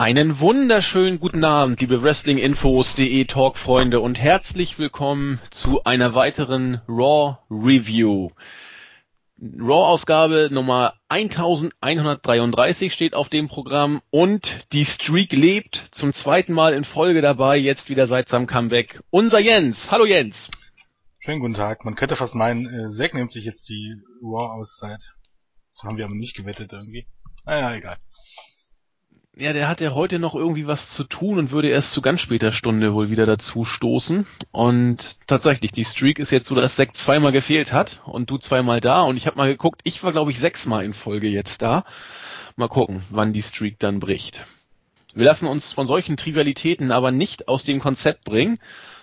Einen wunderschönen guten Abend, liebe Wrestlinginfos.de Talk-Freunde und herzlich willkommen zu einer weiteren Raw Review. Raw-Ausgabe Nummer 1133 steht auf dem Programm und die Streak lebt zum zweiten Mal in Folge dabei, jetzt wieder seit seinem Comeback. Unser Jens. Hallo Jens. Schönen guten Tag. Man könnte fast meinen, äh, Zack nimmt sich jetzt die Raw-Auszeit. Das haben wir aber nicht gewettet irgendwie. Naja, egal. Ja, der hat ja heute noch irgendwie was zu tun und würde erst zu ganz später Stunde wohl wieder dazu stoßen. Und tatsächlich, die Streak ist jetzt so, dass Zack zweimal gefehlt hat und du zweimal da. Und ich habe mal geguckt, ich war glaube ich sechsmal in Folge jetzt da. Mal gucken, wann die Streak dann bricht. Wir lassen uns von solchen Trivialitäten aber nicht aus dem Konzept bringen,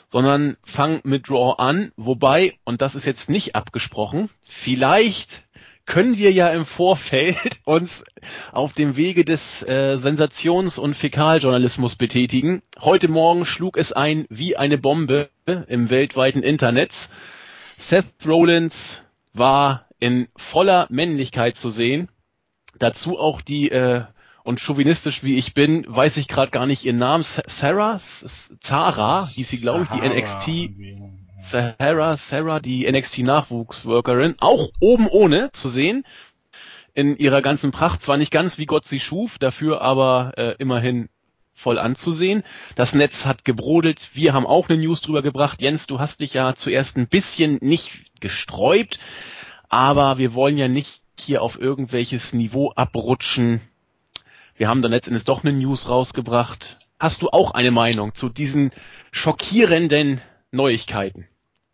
sondern fangen mit Raw an. Wobei, und das ist jetzt nicht abgesprochen, vielleicht können wir ja im Vorfeld uns auf dem Wege des äh, Sensations- und Fäkaljournalismus betätigen. Heute Morgen schlug es ein wie eine Bombe im weltweiten Internet. Seth Rollins war in voller Männlichkeit zu sehen. Dazu auch die, äh, und chauvinistisch wie ich bin, weiß ich gerade gar nicht ihren Namen, Sarah, Zara, hieß sie, glaube ich, die NXT. Sahara, Sarah, die NXT-Nachwuchsworkerin, auch oben ohne zu sehen. In ihrer ganzen Pracht, zwar nicht ganz wie Gott sie schuf, dafür aber äh, immerhin voll anzusehen. Das Netz hat gebrodelt. Wir haben auch eine News drüber gebracht. Jens, du hast dich ja zuerst ein bisschen nicht gesträubt, aber wir wollen ja nicht hier auf irgendwelches Niveau abrutschen. Wir haben dann letztendlich doch eine News rausgebracht. Hast du auch eine Meinung zu diesen schockierenden Neuigkeiten?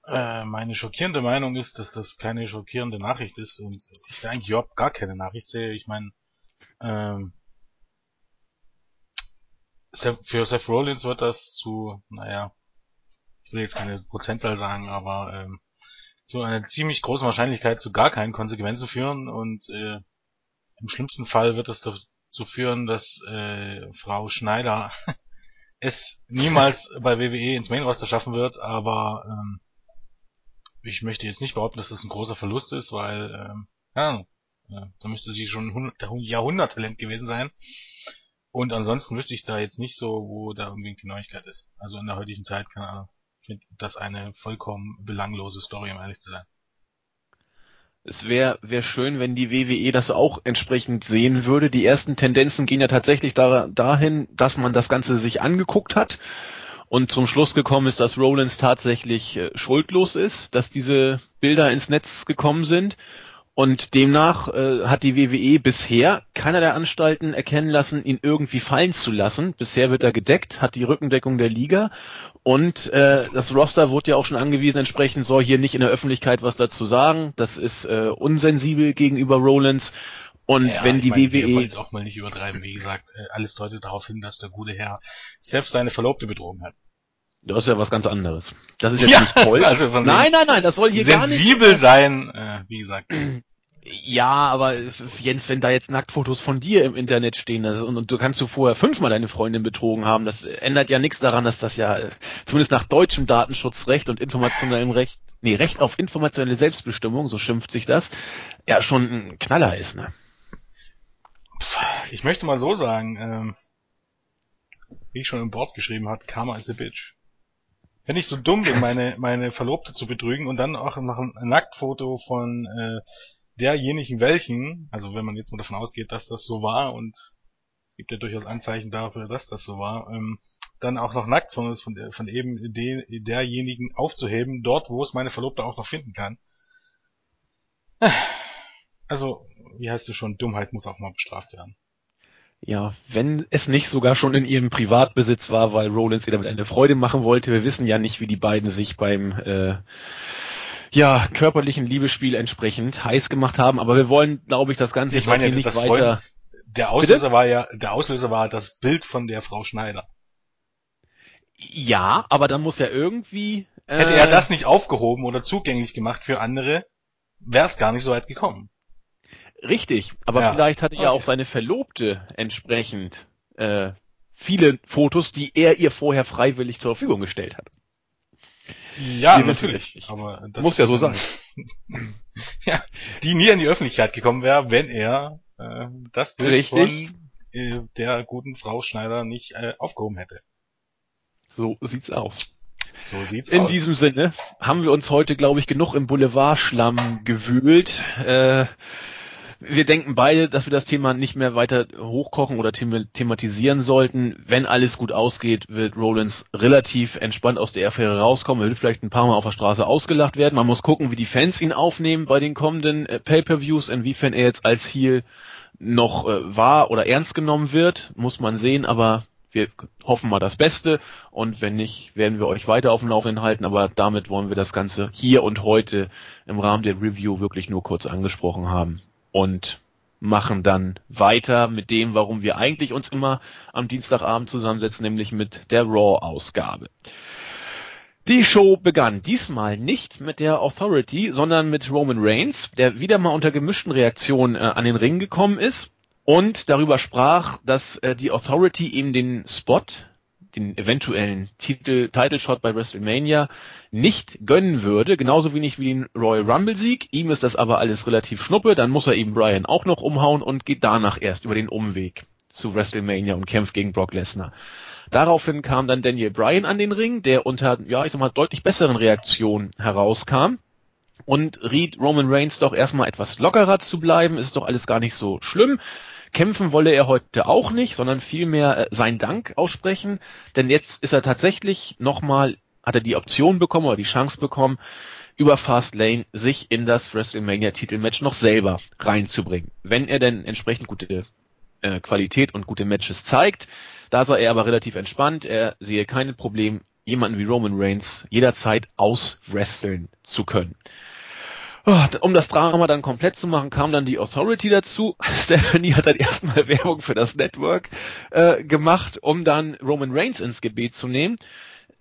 Äh, meine schockierende Meinung ist, dass das keine schockierende Nachricht ist und ich eigentlich überhaupt gar keine Nachricht sehe. Ich meine, ähm, für Seth Rollins wird das zu, naja, ich will jetzt keine Prozentzahl sagen, aber ähm, zu einer ziemlich großen Wahrscheinlichkeit zu gar keinen Konsequenzen führen und äh, im schlimmsten Fall wird es dazu führen, dass äh, Frau Schneider es niemals bei WWE ins Main Roster schaffen wird, aber ähm, ich möchte jetzt nicht behaupten, dass das ein großer Verlust ist, weil, ähm, ja, äh, da müsste sie schon ein Jahrhunderttalent gewesen sein. Und ansonsten wüsste ich da jetzt nicht so, wo da unbedingt die Neuigkeit ist. Also in der heutigen Zeit, keine Ahnung, finde das eine vollkommen belanglose Story, um ehrlich zu sein. Es wäre wär schön, wenn die WWE das auch entsprechend sehen würde. Die ersten Tendenzen gehen ja tatsächlich da, dahin, dass man das Ganze sich angeguckt hat und zum Schluss gekommen ist, dass Rollins tatsächlich äh, schuldlos ist, dass diese Bilder ins Netz gekommen sind. Und demnach äh, hat die WWE bisher keiner der Anstalten erkennen lassen, ihn irgendwie fallen zu lassen. Bisher wird er gedeckt, hat die Rückendeckung der Liga und äh, das Roster wurde ja auch schon angewiesen, entsprechend soll hier nicht in der Öffentlichkeit was dazu sagen. Das ist äh, unsensibel gegenüber Rollins. Und ja, wenn die meine, WWE. Wir wollen es auch mal nicht übertreiben, wie gesagt, äh, alles deutet darauf hin, dass der gute Herr selbst seine Verlobte betrogen hat. Das ist ja was ganz anderes. Das ist jetzt ja, nicht toll. Also von nein, nein, nein, das soll hier gar nicht. Sensibel sein, äh, wie gesagt. Ja, aber Jens, wenn da jetzt Nacktfotos von dir im Internet stehen das, und, und, du kannst du vorher fünfmal deine Freundin betrogen haben, das ändert ja nichts daran, dass das ja zumindest nach deutschem Datenschutzrecht und informationellem Recht, nee, Recht auf informationelle Selbstbestimmung, so schimpft sich das, ja schon ein Knaller ist, ne? Ich möchte mal so sagen, ähm, wie ich schon im Board geschrieben hat, Karma is a bitch. Wenn ich so dumm bin, meine, meine Verlobte zu betrügen und dann auch noch ein Nacktfoto von äh, derjenigen welchen, also wenn man jetzt mal davon ausgeht, dass das so war und es gibt ja durchaus Anzeichen dafür, dass das so war, ähm, dann auch noch nackt von, von, von eben de, derjenigen aufzuheben, dort wo es meine Verlobte auch noch finden kann. Also, wie heißt du schon, Dummheit muss auch mal bestraft werden. Ja, wenn es nicht sogar schon in ihrem Privatbesitz war, weil Rollins ihr damit eine Freude machen wollte. Wir wissen ja nicht, wie die beiden sich beim äh, ja, körperlichen Liebesspiel entsprechend heiß gemacht haben, aber wir wollen, glaube ich, das Ganze ich meine, nicht weiter. Freund, der Auslöser Bitte? war ja, der Auslöser war das Bild von der Frau Schneider. Ja, aber dann muss ja irgendwie. Äh, Hätte er das nicht aufgehoben oder zugänglich gemacht für andere, wäre es gar nicht so weit gekommen. Richtig, aber ja. vielleicht hatte okay. ja auch seine Verlobte entsprechend äh, viele Fotos, die er ihr vorher freiwillig zur Verfügung gestellt hat. Ja, Wir natürlich. Aber das muss ja so sein. ja, die nie in die Öffentlichkeit gekommen wäre, wenn er äh, das Bild Richtig. von äh, der guten Frau Schneider nicht äh, aufgehoben hätte. So sieht's aus. So sieht's In aus. diesem Sinne haben wir uns heute, glaube ich, genug im Boulevardschlamm gewühlt. Äh, wir denken beide, dass wir das Thema nicht mehr weiter hochkochen oder thematisieren sollten. Wenn alles gut ausgeht, wird Rollins relativ entspannt aus der Affäre rauskommen. Er wird vielleicht ein paar Mal auf der Straße ausgelacht werden. Man muss gucken, wie die Fans ihn aufnehmen bei den kommenden äh, Pay-per-Views, inwiefern er jetzt als Heel noch äh, wahr oder ernst genommen wird, muss man sehen, aber wir hoffen mal das Beste und wenn nicht, werden wir euch weiter auf dem Laufenden halten, aber damit wollen wir das Ganze hier und heute im Rahmen der Review wirklich nur kurz angesprochen haben und machen dann weiter mit dem, warum wir eigentlich uns immer am Dienstagabend zusammensetzen, nämlich mit der Raw-Ausgabe. Die Show begann diesmal nicht mit der Authority, sondern mit Roman Reigns, der wieder mal unter gemischten Reaktionen äh, an den Ring gekommen ist und darüber sprach, dass äh, die Authority ihm den Spot, den eventuellen Titel, Title Shot bei WrestleMania nicht gönnen würde, genauso wenig wie den Royal Rumble Sieg. Ihm ist das aber alles relativ schnuppe, dann muss er eben Brian auch noch umhauen und geht danach erst über den Umweg zu WrestleMania und kämpft gegen Brock Lesnar. Daraufhin kam dann Daniel Bryan an den Ring, der unter, ja, ich sag mal, deutlich besseren Reaktionen herauskam und riet Roman Reigns doch erstmal etwas lockerer zu bleiben, ist doch alles gar nicht so schlimm. Kämpfen wolle er heute auch nicht, sondern vielmehr äh, seinen Dank aussprechen, denn jetzt ist er tatsächlich nochmal, hat er die Option bekommen oder die Chance bekommen, über Fastlane sich in das WrestleMania Titelmatch noch selber reinzubringen. Wenn er denn entsprechend gute äh, Qualität und gute Matches zeigt. Da sei er aber relativ entspannt. Er sehe kein Problem, jemanden wie Roman Reigns jederzeit auswresteln zu können. Oh, um das Drama dann komplett zu machen, kam dann die Authority dazu. Stephanie hat dann erstmal Werbung für das Network äh, gemacht, um dann Roman Reigns ins Gebet zu nehmen.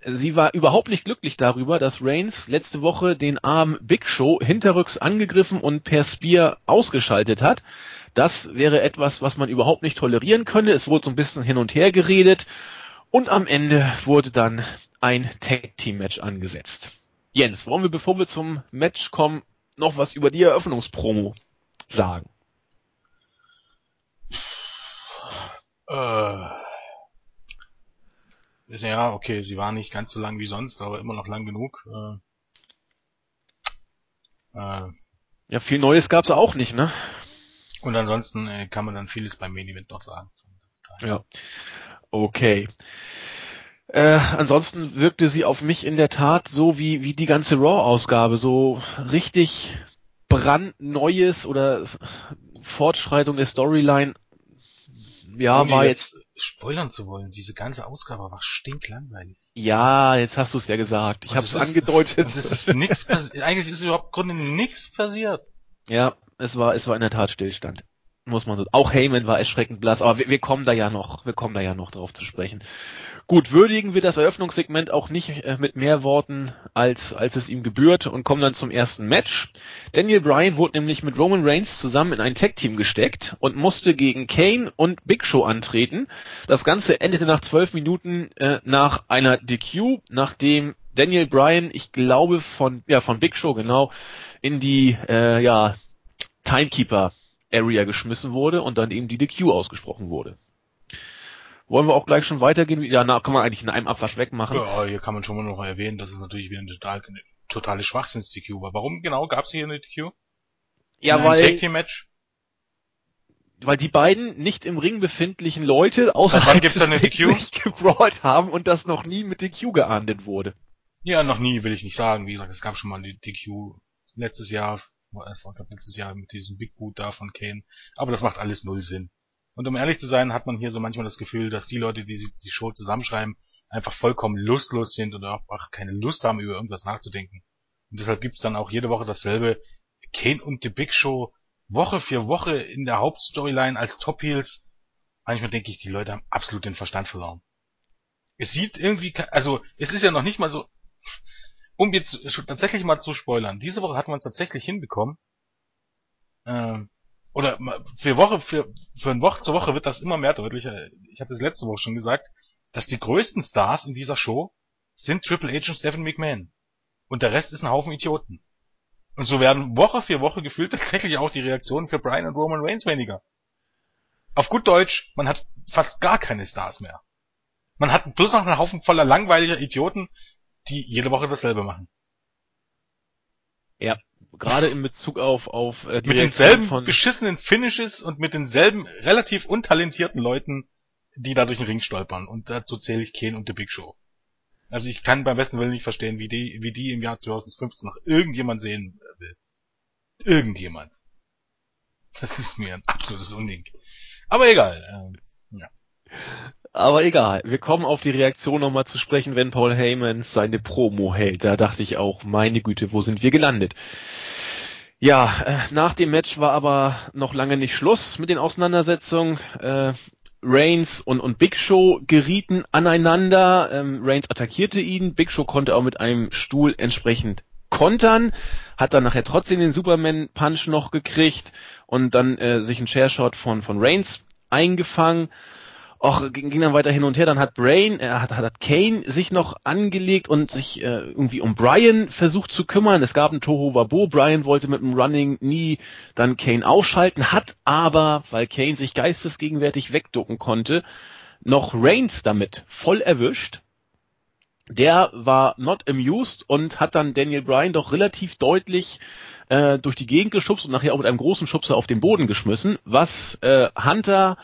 Sie war überhaupt nicht glücklich darüber, dass Reigns letzte Woche den armen Big Show hinterrücks angegriffen und per Spear ausgeschaltet hat. Das wäre etwas, was man überhaupt nicht tolerieren könnte. Es wurde so ein bisschen hin und her geredet und am Ende wurde dann ein Tag Team Match angesetzt. Jens, wollen wir, bevor wir zum Match kommen, noch was über die Eröffnungspromo sagen? Äh, ja, okay, sie war nicht ganz so lang wie sonst, aber immer noch lang genug. Äh, äh, ja, viel Neues gab's auch nicht, ne? Und ansonsten äh, kann man dann vieles beim Main Event noch sagen. Ja. Okay. Äh, ansonsten wirkte sie auf mich in der Tat so wie, wie die ganze Raw-Ausgabe, so richtig brandneues oder Fortschreitung der Storyline. Ja, Ohne war jetzt, jetzt spoilern zu wollen. Diese ganze Ausgabe war stinklangweilig. Ja, jetzt hast du es ja gesagt. Ich habe es angedeutet. Das ist nichts Eigentlich ist überhaupt im Grunde nichts passiert. Ja, es war, es war in der Tat Stillstand. Muss man so. Auch Heyman war erschreckend blass, aber wir, wir kommen da ja noch, wir kommen da ja noch drauf zu sprechen. Gut, würdigen wir das Eröffnungssegment auch nicht äh, mit mehr Worten, als, als es ihm gebührt und kommen dann zum ersten Match. Daniel Bryan wurde nämlich mit Roman Reigns zusammen in ein Tag-Team gesteckt und musste gegen Kane und Big Show antreten. Das Ganze endete nach zwölf Minuten äh, nach einer DQ, nachdem Daniel Bryan, ich glaube von, ja, von Big Show genau, in die, äh, ja, Timekeeper Area geschmissen wurde und dann eben die DQ ausgesprochen wurde. Wollen wir auch gleich schon weitergehen? Ja, na, kann man eigentlich in einem Abwasch wegmachen. Ja, hier kann man schon mal noch erwähnen, dass es natürlich wieder eine total, eine totale Schwachsinns-DQ war. Warum genau gab es hier eine DQ? Ja, in weil... Tag Team Match? Weil die beiden nicht im Ring befindlichen Leute außerhalb gibt's des DQ? gebrawlt haben und das noch nie mit DQ geahndet wurde. Ja, noch nie will ich nicht sagen. Wie gesagt, es gab schon mal die DQ letztes Jahr es war glaube letztes Jahr mit diesem Big Boot da von Kane. Aber das macht alles null Sinn. Und um ehrlich zu sein, hat man hier so manchmal das Gefühl, dass die Leute, die sich die Show zusammenschreiben, einfach vollkommen lustlos sind und auch keine Lust haben, über irgendwas nachzudenken. Und deshalb gibt's dann auch jede Woche dasselbe. Kane und The Big Show Woche für Woche in der Hauptstoryline als Top Heels. Manchmal denke ich, die Leute haben absolut den Verstand verloren. Es sieht irgendwie, also es ist ja noch nicht mal so, um jetzt tatsächlich mal zu spoilern, diese Woche hat man es tatsächlich hinbekommen, ähm, oder für Woche, für, für eine Woche zur Woche wird das immer mehr deutlicher. Ich hatte es letzte Woche schon gesagt, dass die größten Stars in dieser Show sind Triple H und Stephen McMahon. Und der Rest ist ein Haufen Idioten. Und so werden Woche für Woche gefühlt tatsächlich auch die Reaktionen für Brian und Roman Reigns weniger. Auf gut Deutsch, man hat fast gar keine Stars mehr. Man hat bloß noch einen Haufen voller langweiliger Idioten, die jede Woche dasselbe machen. Ja, gerade in Bezug auf auf äh, die mit denselben von beschissenen Finishes und mit denselben relativ untalentierten Leuten, die da durch den Ring stolpern. Und dazu zähle ich Kane und The Big Show. Also ich kann beim besten Willen nicht verstehen, wie die, wie die im Jahr 2015 noch irgendjemand sehen will. Irgendjemand. Das ist mir ein absolutes Unding. Aber egal. Ähm. Aber egal, wir kommen auf die Reaktion nochmal zu sprechen, wenn Paul Heyman seine Promo hält. Da dachte ich auch, meine Güte, wo sind wir gelandet? Ja, äh, nach dem Match war aber noch lange nicht Schluss mit den Auseinandersetzungen. Äh, Reigns und, und Big Show gerieten aneinander. Ähm, Reigns attackierte ihn. Big Show konnte auch mit einem Stuhl entsprechend kontern, hat dann nachher trotzdem den Superman Punch noch gekriegt und dann äh, sich ein Chairshot von, von Reigns eingefangen auch ging, ging dann weiter hin und her. Dann hat Brain, er äh, hat, hat Kane sich noch angelegt und sich äh, irgendwie um Brian versucht zu kümmern. Es gab ein Toho Wabo. Brian wollte mit dem Running nie dann Kane ausschalten, hat aber, weil Kane sich geistesgegenwärtig wegducken konnte, noch Reigns damit voll erwischt. Der war not amused und hat dann Daniel Bryan doch relativ deutlich äh, durch die Gegend geschubst und nachher auch mit einem großen Schubser auf den Boden geschmissen, was äh, Hunter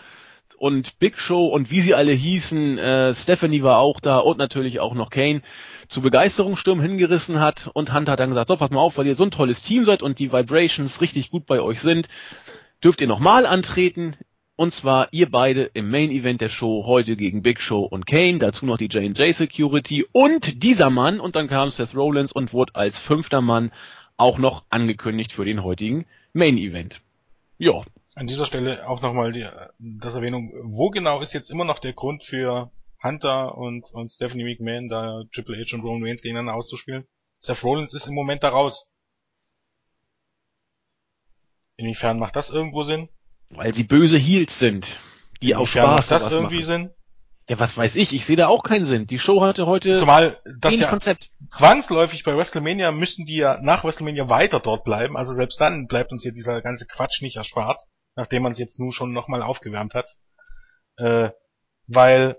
und Big Show und wie sie alle hießen, äh, Stephanie war auch da und natürlich auch noch Kane, zu Begeisterungssturm hingerissen hat und Hunter hat dann gesagt, so, pass mal auf, weil ihr so ein tolles Team seid und die Vibrations richtig gut bei euch sind, dürft ihr nochmal antreten. Und zwar ihr beide im Main Event der Show heute gegen Big Show und Kane, dazu noch die J&J Security und dieser Mann und dann kam Seth Rollins und wurde als fünfter Mann auch noch angekündigt für den heutigen Main Event. Ja, an dieser Stelle auch nochmal die, das Erwähnung, wo genau ist jetzt immer noch der Grund für Hunter und, und Stephanie McMahon, da Triple H und Roman Reigns gegeneinander auszuspielen? Seth Rollins ist im Moment da raus. Inwiefern macht das irgendwo Sinn? Weil sie böse Heels sind, die Inwiefern auch Spaß macht das irgendwie machen. Sinn? Ja, was weiß ich, ich sehe da auch keinen Sinn. Die Show hatte heute Zumal das ja Konzept. zwangsläufig bei WrestleMania müssen die ja nach WrestleMania weiter dort bleiben, also selbst dann bleibt uns hier dieser ganze Quatsch nicht erspart nachdem man es jetzt nur schon nochmal aufgewärmt hat. Äh, weil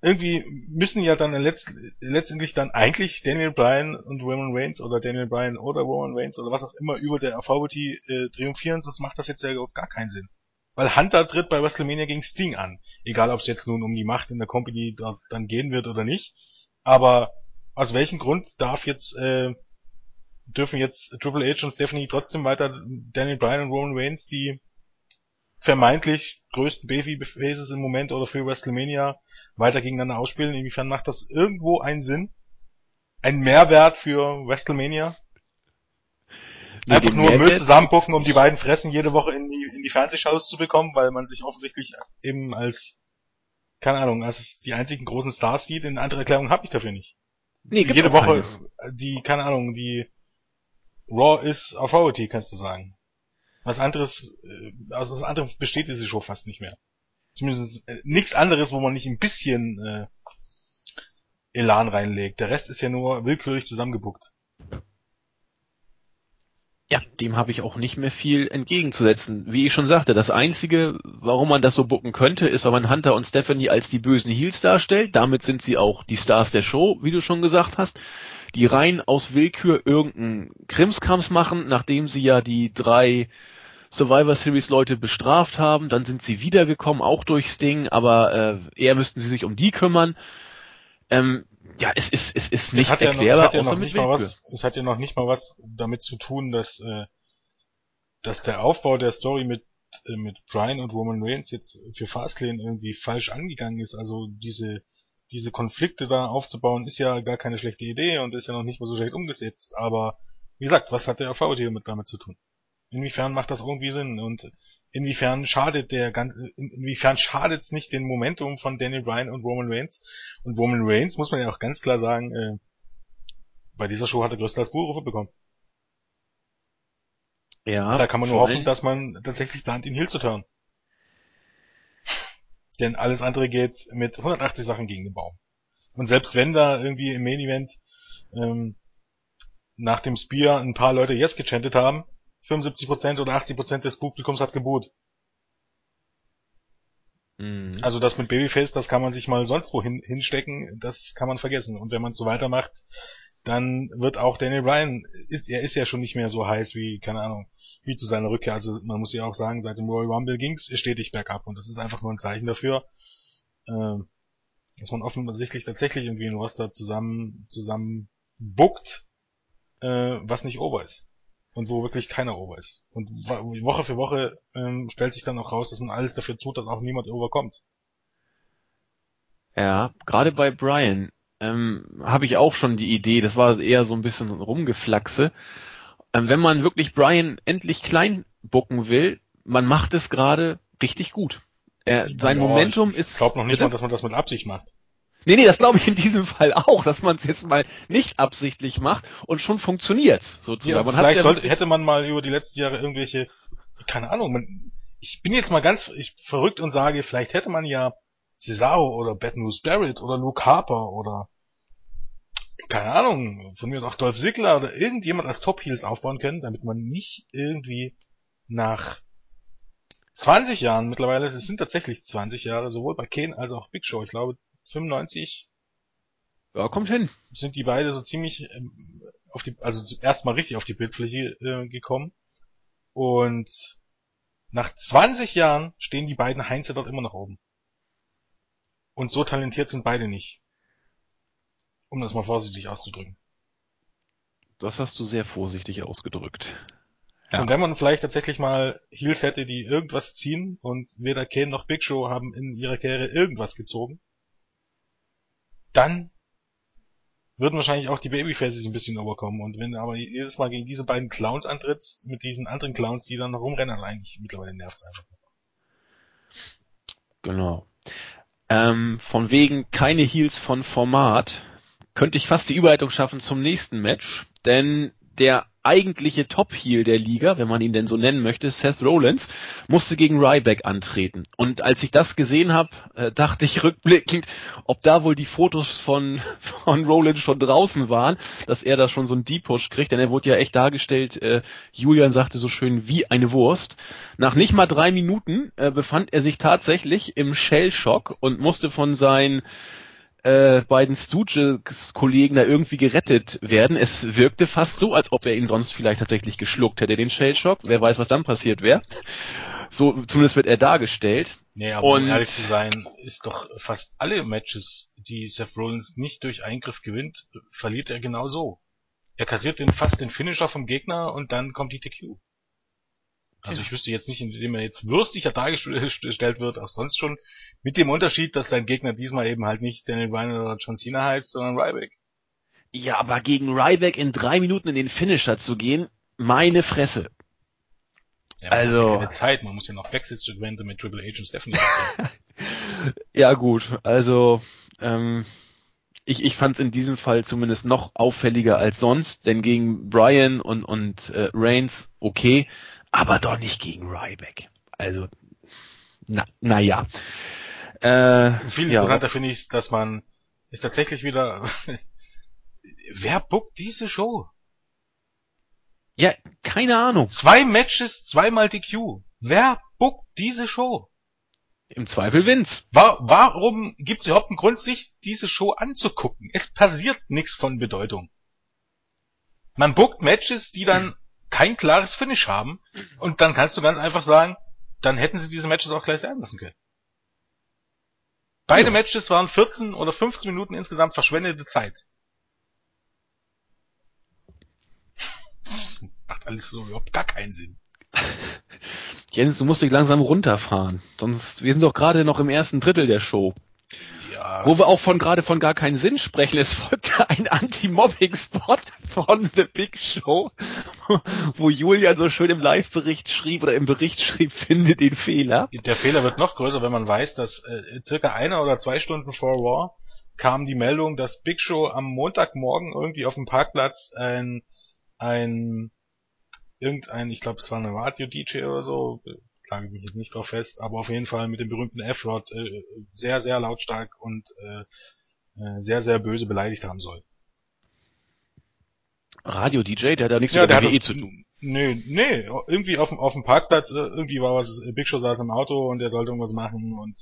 irgendwie müssen ja dann letzt, letztendlich dann eigentlich Daniel Bryan und Roman Reigns oder Daniel Bryan oder Roman Reigns oder was auch immer über der AVBT äh, triumphieren, sonst macht das jetzt ja überhaupt gar keinen Sinn. Weil Hunter tritt bei WrestleMania gegen Sting an. Egal ob es jetzt nun um die Macht in der Company da, dann gehen wird oder nicht. Aber aus welchem Grund darf jetzt äh, dürfen jetzt Triple H und Stephanie trotzdem weiter Daniel Bryan und Roman Reigns die vermeintlich größten Babyfaces im Moment oder für WrestleMania weiter gegeneinander ausspielen. Inwiefern macht das irgendwo einen Sinn? Ein Mehrwert für WrestleMania? Nee, Einfach nur Müll zusammenpucken, um die beiden Fressen jede Woche in die, in die Fernsehshows zu bekommen, weil man sich offensichtlich eben als, keine Ahnung, als die einzigen großen Stars sieht. Eine andere Erklärung habe ich dafür nicht. Nee, jede Woche, keine. die, keine Ahnung, die Raw ist Authority, kannst du sagen. Was anderes, äh, also was anderes besteht diese Show fast nicht mehr. Zumindest äh, nichts anderes, wo man nicht ein bisschen äh, Elan reinlegt. Der Rest ist ja nur willkürlich zusammengebuckt. Ja, dem habe ich auch nicht mehr viel entgegenzusetzen. Wie ich schon sagte, das Einzige, warum man das so bucken könnte, ist, weil man Hunter und Stephanie als die bösen Heels darstellt. Damit sind sie auch die Stars der Show, wie du schon gesagt hast. Die rein aus Willkür irgendeinen Krimskrams machen, nachdem sie ja die drei Survivor Series Leute bestraft haben, dann sind sie wiedergekommen, auch durchs Ding, aber äh, eher müssten sie sich um die kümmern. Ähm, ja, es ist, es ist nicht es erklärbar, ja noch, es hat ja noch nicht mal was, es hat ja noch nicht mal was damit zu tun, dass, äh, dass der Aufbau der Story mit, äh, mit Brian und Roman Reigns jetzt für Fastlane irgendwie falsch angegangen ist. Also diese, diese Konflikte da aufzubauen, ist ja gar keine schlechte Idee und ist ja noch nicht mal so schlecht umgesetzt. Aber wie gesagt, was hat der AV hier mit damit zu tun? Inwiefern macht das irgendwie Sinn? Und inwiefern schadet der ganze, inwiefern schadet es nicht den Momentum von Daniel Bryan und Roman Reigns? Und Roman Reigns, muss man ja auch ganz klar sagen, äh, bei dieser Show hat er größtenteils Buhrufe bekommen. Ja. Da kann man nur hoffen, dass man tatsächlich plant, ihn Heel zu turnen. Denn alles andere geht mit 180 Sachen gegen den Baum. Und selbst wenn da irgendwie im Main Event ähm, nach dem Spear ein paar Leute Yes gechantet haben, 75% oder 80% des Publikums hat geboot. Mhm. Also das mit Babyface, das kann man sich mal sonst wo hin, hinstecken, das kann man vergessen. Und wenn man so weitermacht, dann wird auch Daniel Bryan, ist, er ist ja schon nicht mehr so heiß wie, keine Ahnung, wie zu seiner Rückkehr. Also man muss ja auch sagen, seit dem Royal Rumble ging's stetig bergab und das ist einfach nur ein Zeichen dafür, äh, dass man offensichtlich tatsächlich irgendwie ein Roster zusammen, zusammen buckt, äh, was nicht over ist. Und wo wirklich keiner over ist. Und Woche für Woche ähm, stellt sich dann auch raus, dass man alles dafür tut, dass auch niemand overkommt. Ja, gerade bei Brian ähm, habe ich auch schon die Idee, das war eher so ein bisschen Rumgeflaxe. Ähm, wenn man wirklich Brian endlich klein bucken will, man macht es gerade richtig gut. Er, sein ja, Momentum ich ist. Ich glaube noch nicht mal, dass man das mit Absicht macht. Nee, nee, das glaube ich in diesem Fall auch, dass man es jetzt mal nicht absichtlich macht und schon funktioniert, sozusagen. Ja, vielleicht ja sollte, hätte man mal über die letzten Jahre irgendwelche, keine Ahnung, man, ich bin jetzt mal ganz ich, verrückt und sage, vielleicht hätte man ja Cesaro oder Bad News Barrett oder Luke Harper oder keine Ahnung, von mir aus auch Dolph Ziggler oder irgendjemand als Top Heels aufbauen können, damit man nicht irgendwie nach 20 Jahren mittlerweile, es sind tatsächlich 20 Jahre, sowohl bei Kane als auch Big Show, ich glaube 95. Ja, kommt hin. Sind die beide so ziemlich ähm, auf die, also erstmal richtig auf die Bildfläche äh, gekommen. Und nach 20 Jahren stehen die beiden Heinze dort immer noch oben. Und so talentiert sind beide nicht. Um das mal vorsichtig auszudrücken. Das hast du sehr vorsichtig ausgedrückt. Ja. Und wenn man vielleicht tatsächlich mal Heels hätte, die irgendwas ziehen und weder Kane noch Big Show haben in ihrer Karriere irgendwas gezogen, dann würden wahrscheinlich auch die Babyfaces ein bisschen überkommen. Und wenn aber jedes Mal gegen diese beiden Clowns antrittst, mit diesen anderen Clowns, die dann rumrennen, also eigentlich mittlerweile nervt es einfach. Genau. Ähm, von wegen keine Heels von Format könnte ich fast die Überleitung schaffen zum nächsten Match, denn der eigentliche Top-Heel der Liga, wenn man ihn denn so nennen möchte, Seth Rollins, musste gegen Ryback antreten. Und als ich das gesehen habe, äh, dachte ich rückblickend, ob da wohl die Fotos von, von Rollins schon draußen waren, dass er da schon so einen Deep-Push kriegt, denn er wurde ja echt dargestellt, äh, Julian sagte so schön, wie eine Wurst. Nach nicht mal drei Minuten äh, befand er sich tatsächlich im Shell-Shock und musste von seinen äh, beiden Stooges-Kollegen da irgendwie gerettet werden. Es wirkte fast so, als ob er ihn sonst vielleicht tatsächlich geschluckt hätte, den Shellshock. Wer weiß, was dann passiert wäre. So, zumindest wird er dargestellt. Nee, aber Und, um ehrlich zu sein, ist doch fast alle Matches, die Seth Rollins nicht durch Eingriff gewinnt, verliert er genau so. Er kassiert den, fast den Finisher vom Gegner und dann kommt die TQ. Also ich wüsste jetzt nicht, indem er jetzt würstiger dargestellt wird, auch sonst schon, mit dem Unterschied, dass sein Gegner diesmal eben halt nicht Daniel Bryan oder John Cena heißt, sondern Ryback. Ja, aber gegen Ryback in drei Minuten in den Finisher zu gehen, meine Fresse. Ja, man also hat ja keine Zeit, man muss ja noch Backstage-Segmente mit Triple H und Stephanie Ja gut, also ähm, ich, ich fand es in diesem Fall zumindest noch auffälliger als sonst, denn gegen Bryan und, und äh, Reigns okay, aber doch nicht gegen Ryback. Also, na, naja. Äh, Viel interessanter ja. finde ich, dass man ist tatsächlich wieder. Wer bookt diese Show? Ja, keine Ahnung. Zwei Matches, zweimal DQ. Wer bookt diese Show? Im Zweifel Vince. War, warum gibt es überhaupt einen Grund, sich diese Show anzugucken? Es passiert nichts von Bedeutung. Man bookt Matches, die dann kein klares Finish haben. Und dann kannst du ganz einfach sagen, dann hätten sie diese Matches auch gleich sein lassen können. Beide ja. Matches waren 14 oder 15 Minuten insgesamt verschwendete Zeit. Das macht alles so überhaupt gar keinen Sinn. Jens, du musst dich langsam runterfahren. Sonst, wir sind doch gerade noch im ersten Drittel der Show. Wo wir auch von gerade von gar keinen Sinn sprechen. Es folgte ein Anti-Mobbing-Spot von The Big Show, wo Julian so schön im Live-Bericht schrieb oder im Bericht schrieb, finde den Fehler. Der Fehler wird noch größer, wenn man weiß, dass äh, circa eine oder zwei Stunden vor Raw kam die Meldung, dass Big Show am Montagmorgen irgendwie auf dem Parkplatz ein ein irgendein, ich glaube, es war eine Radio-DJ oder so, lage mich jetzt nicht drauf fest, aber auf jeden Fall mit dem berühmten F-Wort äh, sehr, sehr lautstark und äh, äh, sehr, sehr böse beleidigt haben soll. Radio-DJ, der hat da nichts ja, mit der WWE zu tun. Nö, nee, irgendwie auf, auf dem Parkplatz, äh, irgendwie war was, Big Show saß im Auto und er sollte irgendwas machen und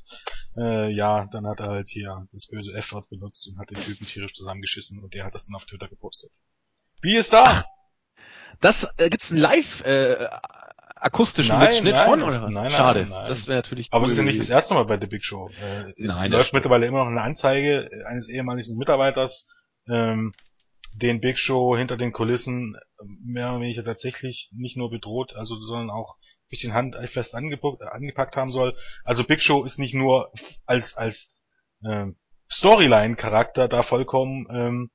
äh, ja, dann hat er halt hier das böse F-Wort benutzt und hat den Typen tierisch zusammengeschissen und der hat das dann auf Twitter gepostet. Wie ist da? Das äh, gibt's ein Live äh, akustischen Nein, Mitschnitt nein, von oder was? nein, nein, Schade. nein. Das wäre natürlich Aber cool es ist ja nicht das erste Mal bei The Big Show. Äh, es Nein, läuft mittlerweile immer noch eine Anzeige eines ehemaligen Mitarbeiters, ähm, den Big Show hinter den Kulissen mehr oder weniger tatsächlich nicht nur bedroht, also sondern auch ein bisschen handfest angepackt, angepackt haben soll. Also Big Show ist nicht nur als als ähm, Storyline-Charakter da vollkommen ähm,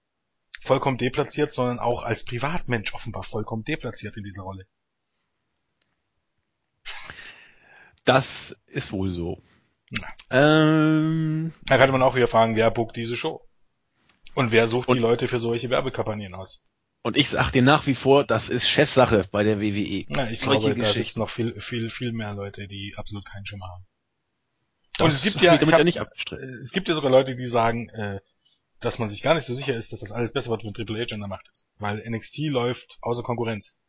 vollkommen deplatziert, sondern auch als Privatmensch offenbar vollkommen deplatziert in dieser Rolle. Das ist wohl so. Ähm, Da könnte man auch wieder fragen, wer bookt diese Show? Und wer sucht Und- die Leute für solche Werbekampagnen aus? und ich sag dir nach wie vor, das ist Chefsache bei der. WWE. Na, ich Solche glaube, da sitzen noch viel, viel, viel mehr Leute, die absolut keinen Schimmer haben. Das Und es gibt ja, hab, ja äh, es gibt ja sogar Leute, die sagen, äh, dass man sich gar nicht so sicher ist, dass das alles besser wird, wenn Triple H an der Macht ist. Weil NXT läuft außer Konkurrenz.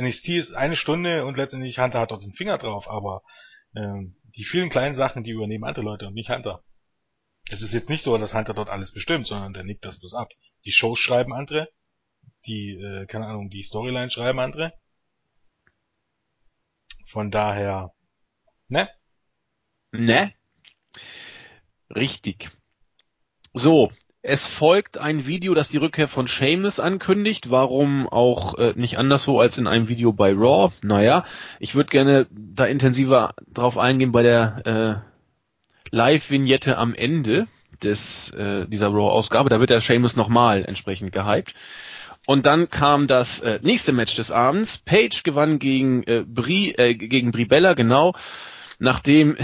NXT ist eine Stunde und letztendlich Hunter hat dort den Finger drauf, aber ähm, die vielen kleinen Sachen, die übernehmen andere Leute und nicht Hunter. Es ist jetzt nicht so, dass Hunter dort alles bestimmt, sondern der nickt das bloß ab. Die Shows schreiben andere, die, äh, keine Ahnung, die Storyline schreiben andere. Von daher, ne? Ne? Richtig. So, es folgt ein Video, das die Rückkehr von Seamus ankündigt. Warum auch äh, nicht anderswo als in einem Video bei Raw? Naja, ich würde gerne da intensiver drauf eingehen bei der äh, Live-Vignette am Ende des äh, dieser Raw-Ausgabe. Da wird der Seamus nochmal entsprechend gehypt. Und dann kam das äh, nächste Match des Abends. Paige gewann gegen äh, Brie, äh, gegen Brie Bella, genau, nachdem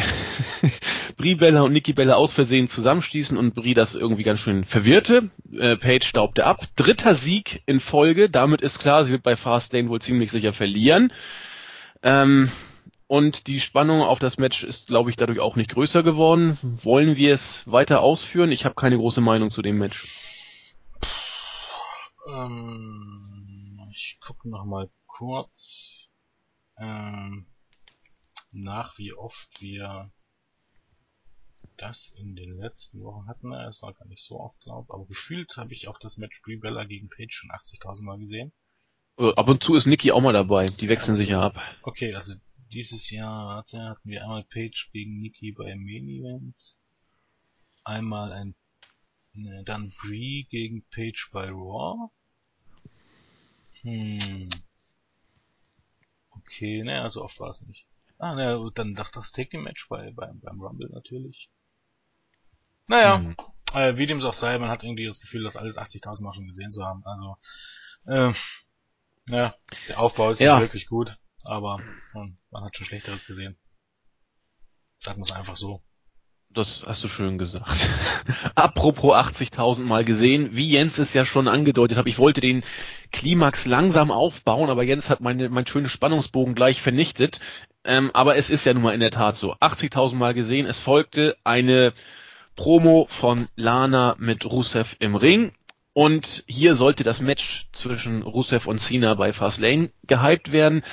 Brie Bella und Nikki Bella aus Versehen zusammenstießen und Brie das irgendwie ganz schön verwirrte. Äh, Paige staubte ab. Dritter Sieg in Folge. Damit ist klar, sie wird bei Fastlane wohl ziemlich sicher verlieren. Ähm, und die Spannung auf das Match ist, glaube ich, dadurch auch nicht größer geworden. Wollen wir es weiter ausführen? Ich habe keine große Meinung zu dem Match. Ähm, ich gucke noch mal kurz ähm, nach, wie oft wir das in den letzten Wochen hatten. Es war gar nicht so oft, glaube aber gefühlt habe ich auch das Match Brie Bella gegen Page schon 80.000 Mal gesehen. Äh, Ab und zu ist Nikki auch mal dabei. Die wechseln sich ja ab. Okay, also dieses Jahr hatten wir einmal Page gegen Nikki beim Main Event, einmal ein ne, dann Brie gegen Page bei Raw. Hm. Okay, ne, also oft war es nicht. Ah, ne, dann dachte das Take Match bei beim, beim Rumble natürlich. Naja, Hm. äh, wie dem so auch sei, man hat irgendwie das Gefühl, das alles 80.000 Mal schon gesehen zu haben. Also, äh, ja, der Aufbau ist Ja. nicht wirklich gut, aber ähm, man hat schon Schlechteres gesehen. Sagen wir es einfach so. Das hast du schön gesagt. Apropos 80.000 Mal gesehen, wie Jens es ja schon angedeutet hat, ich wollte den Klimax langsam aufbauen, aber Jens hat meine, mein schönes Spannungsbogen gleich vernichtet. Ähm, aber es ist ja nun mal in der Tat so. 80.000 Mal gesehen, es folgte eine Promo von Lana mit Rusev im Ring. Und hier sollte das Match zwischen Rusev und Cena bei Fastlane gehypt werden.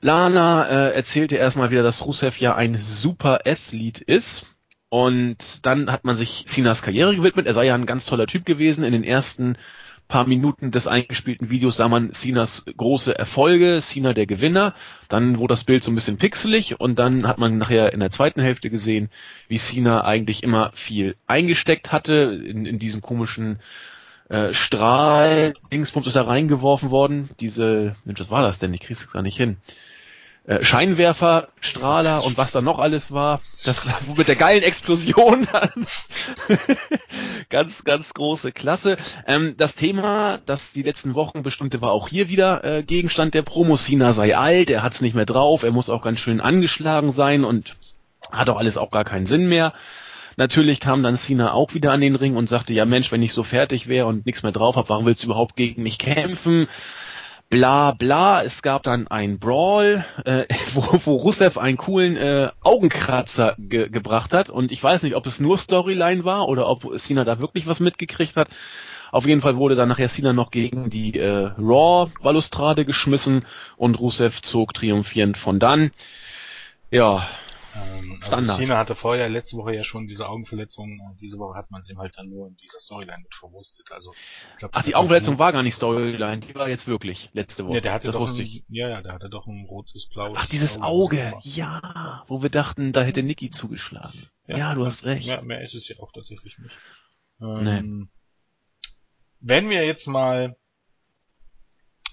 Lana äh, erzählte erstmal wieder, dass Rusev ja ein super Athlet ist. Und dann hat man sich Cenas Karriere gewidmet. Er sei ja ein ganz toller Typ gewesen. In den ersten paar Minuten des eingespielten Videos sah man Cenas große Erfolge, Cena der Gewinner. Dann wurde das Bild so ein bisschen pixelig und dann hat man nachher in der zweiten Hälfte gesehen, wie Cena eigentlich immer viel eingesteckt hatte in, in diesen komischen äh, Strahl, Dingsbums ist da reingeworfen worden. Diese, Mensch, was war das denn? Ich krieg's gar nicht hin. Äh, Scheinwerfer, Strahler und was da noch alles war. Das mit der geilen Explosion dann. ganz, ganz große Klasse. Ähm, das Thema, das die letzten Wochen bestimmte, war auch hier wieder äh, Gegenstand der Promo. Cena sei alt, er hat's nicht mehr drauf, er muss auch ganz schön angeschlagen sein und hat auch alles auch gar keinen Sinn mehr. Natürlich kam dann Cena auch wieder an den Ring und sagte, ja Mensch, wenn ich so fertig wäre und nichts mehr drauf habe, warum willst du überhaupt gegen mich kämpfen? Bla bla, es gab dann ein Brawl, äh, wo, wo Rusev einen coolen äh, Augenkratzer ge gebracht hat. Und ich weiß nicht, ob es nur Storyline war oder ob Cena da wirklich was mitgekriegt hat. Auf jeden Fall wurde dann nachher Cena noch gegen die äh, Raw-Balustrade geschmissen und Rusev zog triumphierend von dann. Ja, ähm, also Standard. Cena hatte vorher letzte Woche ja schon diese Augenverletzung. Diese Woche hat man es ihm halt dann nur in dieser Storyline mit verwurstet. Also, glaub, Ach, die Augenverletzung war gar nicht Storyline, die war jetzt wirklich letzte Woche. Ja, der hatte das doch wusste ein, ich. Ja, ja, der hatte doch ein rotes, blaues. Ach, dieses Auge, Auge ja, wo wir dachten, da hätte Niki zugeschlagen. Ja, ja du hast recht. Mehr, mehr ist es ja auch tatsächlich nicht. Ähm, nee. Wenn wir jetzt mal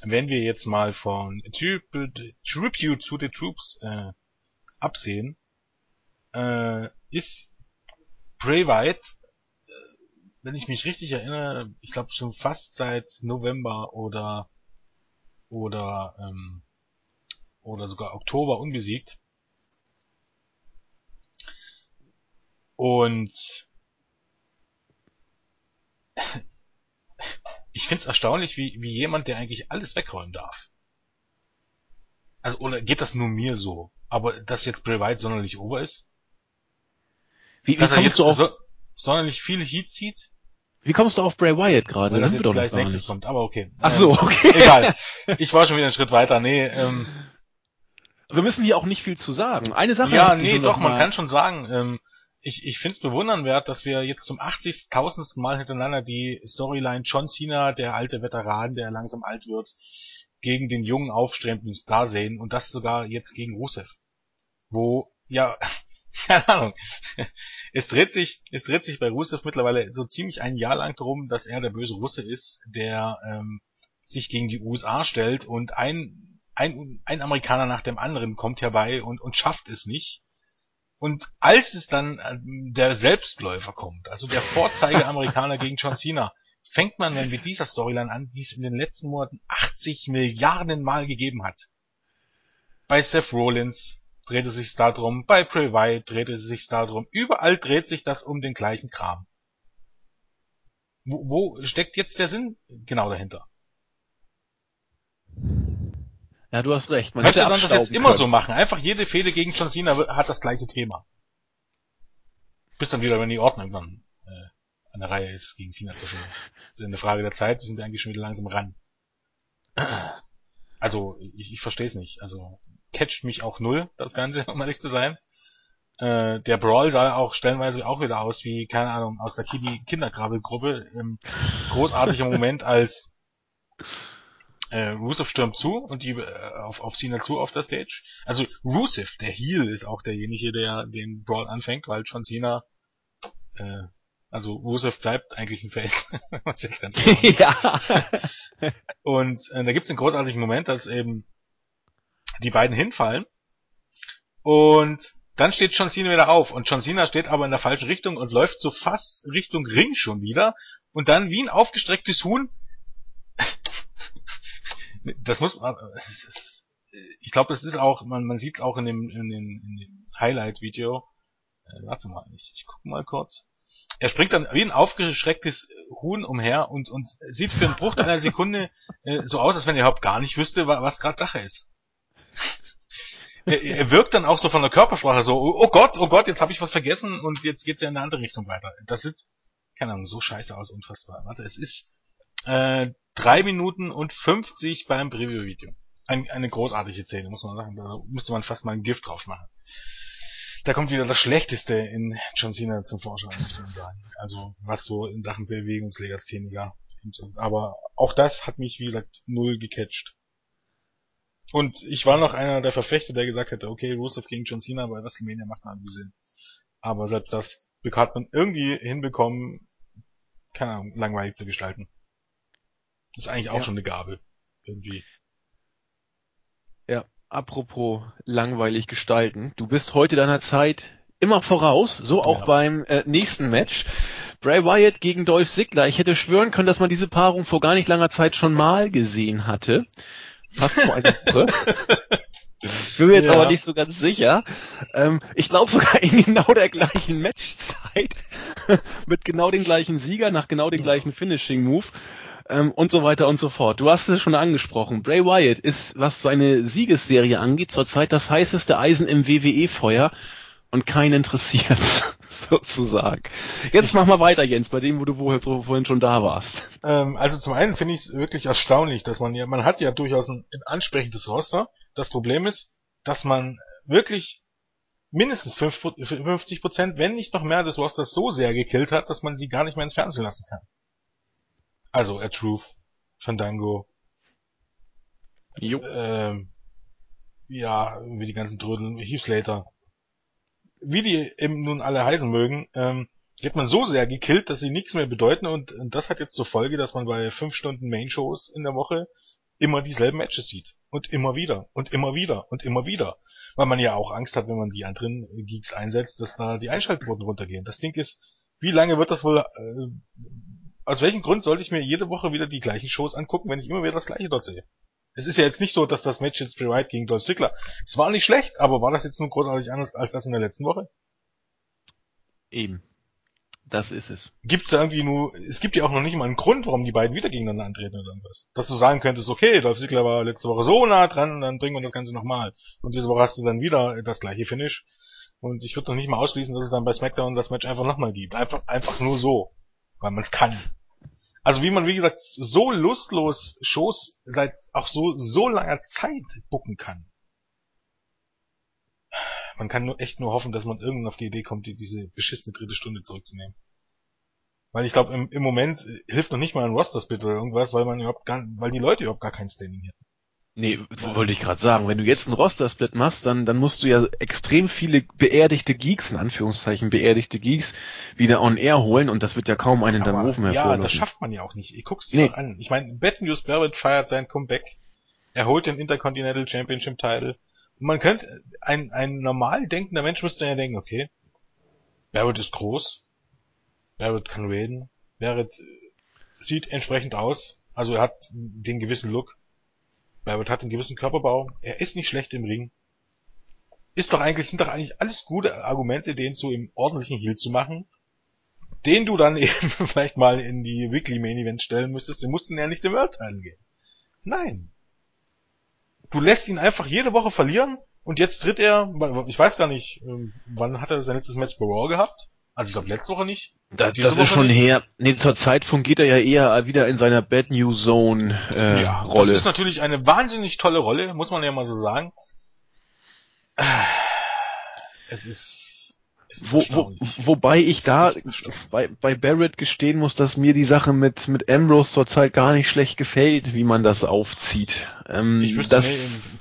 wenn wir jetzt mal von Tribute, Tribute to the Troops äh, absehen, äh, ist Bray Wyatt, äh, wenn ich mich richtig erinnere, ich glaube schon fast seit November oder oder ähm, oder sogar Oktober unbesiegt. Und ich find's erstaunlich, wie, wie jemand, der eigentlich alles wegräumen darf. Also, oder geht das nur mir so? Aber dass jetzt Bray Wyatt sonderlich ober ist? Wie, wie dass jetzt du auf, so, sonderlich viel Heat zieht? Wie kommst du auf Bray Wyatt gerade? Weil das jetzt gleich nächstes nicht. kommt, aber okay. Ach so, ähm, okay. Egal. Ich war schon wieder einen Schritt weiter. Nee, ähm, wir müssen hier auch nicht viel zu sagen. Eine Sache. Ja, nee, doch, man kann schon sagen, ähm, ich, ich finde es bewundernswert, dass wir jetzt zum 80.000. Mal hintereinander die Storyline John Cena, der alte Veteran, der langsam alt wird, gegen den jungen aufstrebenden Star sehen und das sogar jetzt gegen Rusev. Wo, ja, keine Ahnung. Es dreht sich, es dreht sich bei Rusev mittlerweile so ziemlich ein Jahr lang darum, dass er der böse Russe ist, der ähm, sich gegen die USA stellt und ein, ein, ein Amerikaner nach dem anderen kommt herbei und, und schafft es nicht. Und als es dann äh, der Selbstläufer kommt, also der Vorzeige-Amerikaner gegen John Cena, fängt man dann mit dieser Storyline an, die es in den letzten Monaten 80 Milliarden Mal gegeben hat. Bei Seth Rollins, dreht es sich darum, bei Bray Wyatt dreht es sich darum, überall dreht sich das um den gleichen Kram. Wo, wo steckt jetzt der Sinn genau dahinter? Ja, du hast recht. Man hätte man das jetzt immer können. so machen. Einfach jede Fehde gegen John Cena hat das gleiche Thema. Bis dann wieder, wenn die Ordnung dann äh, an der Reihe ist, gegen Cena zu spielen. Das ist eine Frage der Zeit, die sind eigentlich schon wieder langsam ran. Also, ich, ich verstehe es nicht. Also, catcht mich auch null, das Ganze, um ehrlich zu sein. Äh, der Brawl sah auch stellenweise auch wieder aus wie, keine Ahnung, aus der Kiddy Kindergrabelgruppe. Ähm, großartiger Moment, als äh, Rusev stürmt zu und die äh, auf, auf Cena zu auf der Stage. Also Rusev, der Heel, ist auch derjenige, der den Brawl anfängt, weil John Cena äh, also Rusev bleibt eigentlich ein Face. Ja. und äh, da gibt's einen großartigen Moment, dass eben die beiden hinfallen und dann steht John Cena wieder auf und John Cena steht aber in der falschen Richtung und läuft so fast Richtung Ring schon wieder und dann wie ein aufgestrecktes Huhn. das muss man, ich glaube, das ist auch, man, man sieht es auch in dem, in dem, in dem Highlight-Video. Äh, warte mal, ich, ich gucke mal kurz. Er springt dann wie ein aufgeschrecktes Huhn umher und, und sieht für einen Bruch einer Sekunde äh, so aus, als wenn er überhaupt gar nicht wüsste, was gerade Sache ist er, wirkt dann auch so von der Körpersprache so, oh, oh Gott, oh Gott, jetzt habe ich was vergessen und jetzt geht's ja in eine andere Richtung weiter. Das sieht, keine Ahnung, so scheiße aus, unfassbar. Warte, es ist äh, drei Minuten und 50 beim Preview-Video. Ein, eine großartige Szene, muss man sagen. Da müsste man fast mal ein Gift drauf machen. Da kommt wieder das Schlechteste in John Cena zum Vorschein, muss man sagen. Also, was so in Sachen Bewegungslegastheniker. Aber auch das hat mich, wie gesagt, null gecatcht. Und ich war noch einer der Verfechter, der gesagt hätte, okay, Rusev gegen John Cena bei WrestleMania macht mal irgendwie Sinn. Aber selbst das hat man irgendwie hinbekommen, keine Ahnung, langweilig zu gestalten. Das ist eigentlich auch ja. schon eine Gabe. Irgendwie. Ja, apropos langweilig gestalten. Du bist heute deiner Zeit immer voraus, so auch ja. beim äh, nächsten Match. Bray Wyatt gegen Dolph Ziggler. Ich hätte schwören können, dass man diese Paarung vor gar nicht langer Zeit schon mal gesehen hatte fast vor einer Woche. Bin mir jetzt ja. aber nicht so ganz sicher. Ähm, ich glaube sogar in genau der gleichen Matchzeit mit genau den gleichen Sieger nach genau dem gleichen Finishing Move. ähm, und so weiter und so fort. Du hast es schon angesprochen. Bray Wyatt ist, was seine Siegesserie angeht, zurzeit das heißeste Eisen im WWE-Feuer und keinen interessiert, sozusagen. Jetzt mach mal weiter, Jens, bei dem, wo du vorher, so, vorhin schon da warst. Ähm, also zum einen finde ich es wirklich erstaunlich, dass man ja, man hat ja durchaus ein, ein ansprechendes Roster. Das Problem ist, dass man wirklich mindestens 50 Prozent, wenn nicht noch mehr des Rosters so sehr gekillt hat, dass man sie gar nicht mehr ins Fernsehen lassen kann. Also, Ed Truth, Fandango, Jo. ähm, ja, wie die ganzen Trödeln, Heath Slater, wie die eben nun alle heißen mögen, ähm, die hat man so sehr gekillt, dass sie nichts mehr bedeuten und, und das hat jetzt zur Folge, dass man bei fünf Stunden Main-Shows in der Woche immer dieselben Matches sieht. Und immer wieder und immer wieder und immer wieder. Weil man ja auch Angst hat, wenn man die anderen Geeks einsetzt, dass da die Einschaltquoten runtergehen. Das Ding ist, wie lange wird das wohl, äh, aus welchem Grund sollte ich mir jede Woche wieder die gleichen Shows angucken, wenn ich immer wieder das gleiche dort sehe? Es ist ja jetzt nicht so, dass das Match jetzt Bray Wyatt gegen Dolph Ziggler, es war nicht schlecht, aber war das jetzt nun großartig anders als das in der letzten Woche? Eben. Das ist es. Gibt's da irgendwie nur, es gibt ja auch noch nicht mal einen Grund, warum die beiden wieder gegeneinander antreten oder irgendwas. Dass du sagen könntest, okay, Dolph Ziggler war letzte Woche so nah dran, dann bringen wir das Ganze nochmal. Und diese Woche hast du dann wieder das gleiche Finish. Und ich würde noch nicht mal ausschließen, dass es dann bei SmackDown das Match einfach nochmal gibt. Einfach, einfach nur so. Weil man es kann. Also wie man, wie gesagt, so lustlos Shows seit auch so, so langer Zeit bucken kann. Man kann nur echt nur hoffen, dass man irgendwann auf die Idee kommt, die, diese beschissene dritte Stunde zurückzunehmen. Weil ich glaube, im, im Moment äh, hilft noch nicht mal ein Roster-Split oder irgendwas, weil man überhaupt gar, weil die Leute überhaupt gar kein Standing hätten. Nee, wollte ich gerade sagen, wenn du jetzt einen Roster-Split machst, dann, dann musst du ja extrem viele beerdigte Geeks, in Anführungszeichen beerdigte Geeks, wieder on air holen und das wird ja kaum einen dann rufen Ja, hervorlocken. das schafft man ja auch nicht. Ich guck's dir Nee. an. Ich meine, Bad News Barrett feiert sein Comeback. Er holt den Intercontinental Championship Title. Und man könnte, ein, ein normal denkender Mensch müsste ja denken, okay, Barrett ist groß. Barrett kann reden. Barrett äh, sieht entsprechend aus. Also er hat den gewissen Look. Barrett hat einen gewissen Körperbau. Er ist nicht schlecht im Ring. Ist doch eigentlich, sind doch eigentlich alles gute Argumente, den zu im ordentlichen Heal zu machen. Den du dann eben vielleicht mal in die Weekly Main Events stellen müsstest. Den mussten ja nicht im World Title gehen. Nein. Du lässt ihn einfach jede Woche verlieren und jetzt tritt er, ich weiß gar nicht, ähm, wann hat er sein letztes Match bei Raw gehabt? Also ich glaube letzte Woche nicht. Das, Diese das Woche ist schon nicht? her. Nee, zur Zeit fungiert er ja eher wieder in seiner Bad News Zone äh, ja, Rolle. das ist natürlich eine wahnsinnig tolle Rolle, muss man ja mal so sagen. Es ist, es ist Wo, wo, wobei ich da bei, bei Barrett gestehen muss, dass mir die Sache mit, mit Ambrose zurzeit gar nicht schlecht gefällt, wie man das aufzieht. Ähm, Ich wüsste, das,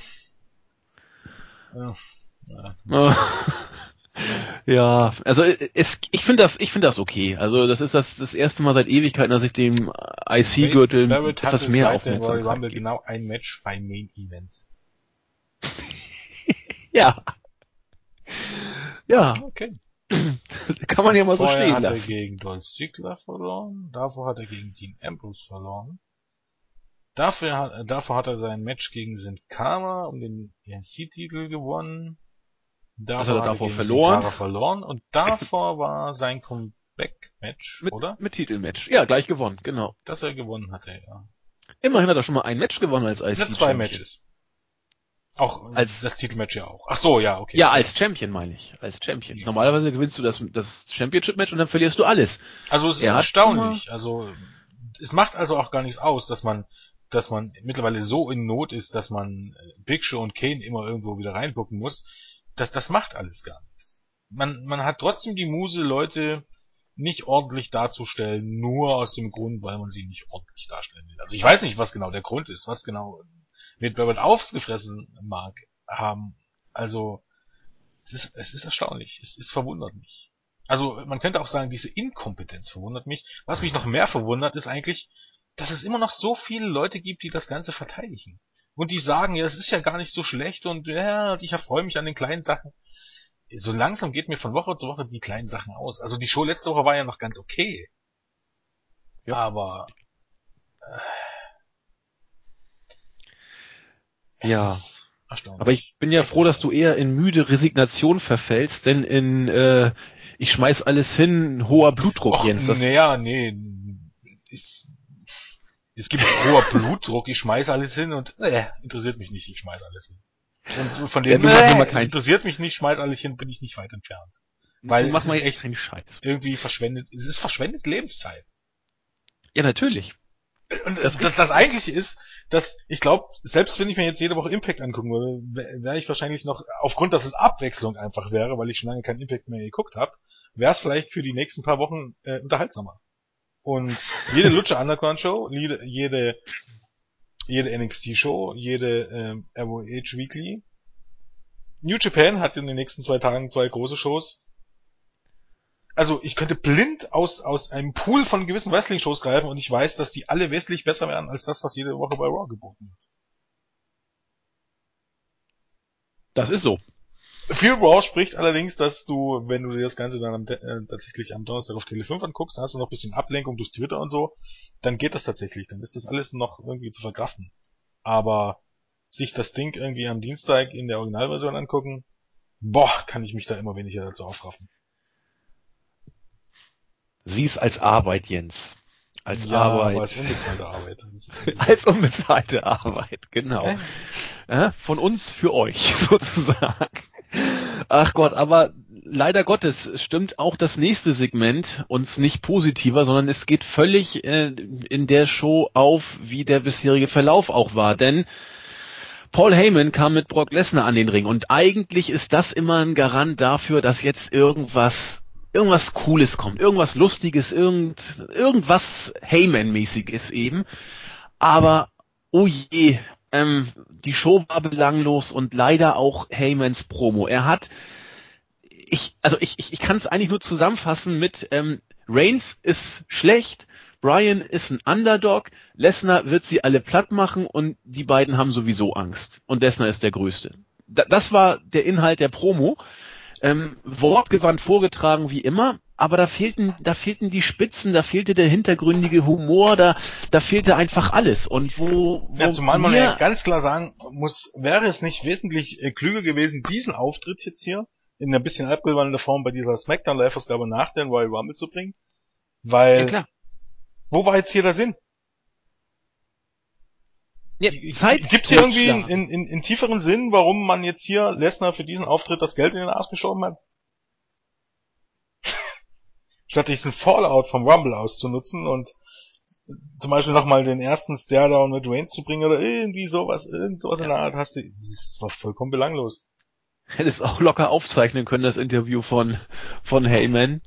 nee, ja, ja. ja, also es, ich finde das, ich finde das okay. Also das ist das, das erste Mal seit Ewigkeiten, dass ich dem IC-Gürtel etwas mehr dem Royal Aufmerksamkeit Rumble genau ein Match beim Main Event. Ja. Ja, Okay. kann man ja mal so Vorher stehen hat er lassen. gegen Dolph Ziggler verloren, davor hat er gegen Dean Ambrose verloren. Dafür hat, äh, davor hat er sein Match gegen Sin Cara um den ENC-Titel gewonnen. Davor Das hat er davor verloren. Verloren und davor war sein Comeback-Match, Mit, oder? mit Titelmatch. Ja, gleich gewonnen, genau. Das er gewonnen hatte, ja. Immerhin hat er schon mal ein Match gewonnen als IC. Ja, zwei Matches. Auch Als- als das Titelmatch ja auch. Ach so, ja, okay. Ja, als Champion meine ich. Als Champion. Ja. Normalerweise gewinnst du das, das Championship-Match und dann verlierst du alles. Also es ist Er hat erstaunlich. Also es macht also auch gar nichts aus, dass man, dass man mittlerweile so in Not ist, dass man äh, Big Show und Kane immer irgendwo wieder reinbucken muss. Das, das macht alles gar nichts. Man, man hat trotzdem die Muse, Leute nicht ordentlich darzustellen, nur aus dem Grund, weil man sie nicht ordentlich darstellen will. Also ich weiß nicht, was genau der Grund ist, was genau mit Barrett aufgefressen mag haben. Also es ist, es ist erstaunlich. Es, es verwundert mich. Also man könnte auch sagen, diese Inkompetenz verwundert mich. Was mich noch mehr verwundert, ist eigentlich, dass es immer noch so viele Leute gibt, die das Ganze verteidigen. Und die sagen, ja, es ist ja gar nicht so schlecht und ja, und ich erfreue mich an den kleinen Sachen. So langsam geht mir von Woche zu Woche die kleinen Sachen aus. Also die Show letzte Woche war ja noch ganz okay. Ja. Aber es Ja. Aber ich bin ja froh, dass du eher in müde Resignation verfällst, denn in äh, ich schmeiß alles hin, hoher Blutdruck, Och, Jens. Naja, nee, ist, Es gibt hoher Blutdruck, ich schmeiß alles hin und äh, interessiert mich nicht, ich schmeiß alles hin. Und von dem ja, äh, interessiert mich nicht, schmeiß alles hin, bin ich nicht weit entfernt. Weil es ist echt Scheiß. Irgendwie verschwendet, es ist verschwendet Lebenszeit. Ja, natürlich. Und das, das, das eigentliche ist, dass ich glaube, selbst wenn ich mir jetzt jede Woche Impact angucken würde, wäre ich wahrscheinlich noch, aufgrund, dass es Abwechslung einfach wäre, weil ich schon lange keinen Impact mehr geguckt habe, wäre es vielleicht für die nächsten paar Wochen äh, unterhaltsamer. Und jede Lucha Underground Show, jede, jede, jede NXT Show, jede ähm, ROH Weekly. New Japan hat in den nächsten zwei Tagen zwei große Shows also ich könnte blind aus, aus einem Pool von gewissen Wrestling-Shows greifen und ich weiß, dass die alle wesentlich besser werden als das, was jede Woche bei Raw geboten wird. Das ist so. Für Raw spricht allerdings, dass du, wenn du dir das Ganze dann am, äh, tatsächlich am Donnerstag auf Tele 5 anguckst, dann hast du noch ein bisschen Ablenkung durch Twitter und so, dann geht das tatsächlich, dann ist das alles noch irgendwie zu verkraften. Aber sich das Ding irgendwie am Dienstag in der Originalversion angucken, boah, kann ich mich da immer weniger dazu aufraffen. Sieh's als Arbeit, Jens. Als ja, Arbeit. als unbezahlte Arbeit. als unbezahlte Arbeit, genau. Ja, von uns für euch, sozusagen. Ach Gott, aber leider Gottes stimmt auch das nächste Segment uns nicht positiver, sondern es geht völlig äh, in der Show auf, wie der bisherige Verlauf auch war. Denn Paul Heyman kam mit Brock Lesnar an den Ring und eigentlich ist das immer ein Garant dafür, dass jetzt irgendwas irgendwas Cooles kommt, irgendwas Lustiges, irgend, irgendwas Heyman-mäßiges eben. Aber, oh je, ähm, die Show war belanglos und leider auch Heymans Promo. Er hat, ich, also ich, ich, ich kann es eigentlich nur zusammenfassen mit, ähm, Reigns ist schlecht, Brian ist ein Underdog, Lesnar wird sie alle platt machen und die beiden haben sowieso Angst. Und Lesnar ist der Größte. das war der Inhalt der Promo ähm, wortgewandt vorgetragen wie immer, aber da fehlten, da fehlten die Spitzen, da fehlte der hintergründige Humor, da, da fehlte einfach alles. Und wo, wo ja, zumal man ja ganz klar sagen muss, wäre es nicht wesentlich äh, klüger gewesen, diesen Auftritt jetzt hier in ein bisschen abgewandelter Form bei dieser Smackdown Live-Ausgabe nach den Royal Rumble zu bringen? Weil, ja, wo war jetzt hier der Sinn? Ja, Zeit Gibt es hier irgendwie einen, in, in, tieferen Sinn, warum man jetzt hier Lesnar für diesen Auftritt das Geld in den Arsch geschoben hat? Statt diesen Fallout vom Rumble auszunutzen und zum Beispiel nochmal den ersten Stairdown mit Reigns zu bringen oder irgendwie sowas, irgend sowas ja. in der Art hast du, das war vollkommen belanglos. Hättest auch locker aufzeichnen können, das Interview von, von Heyman.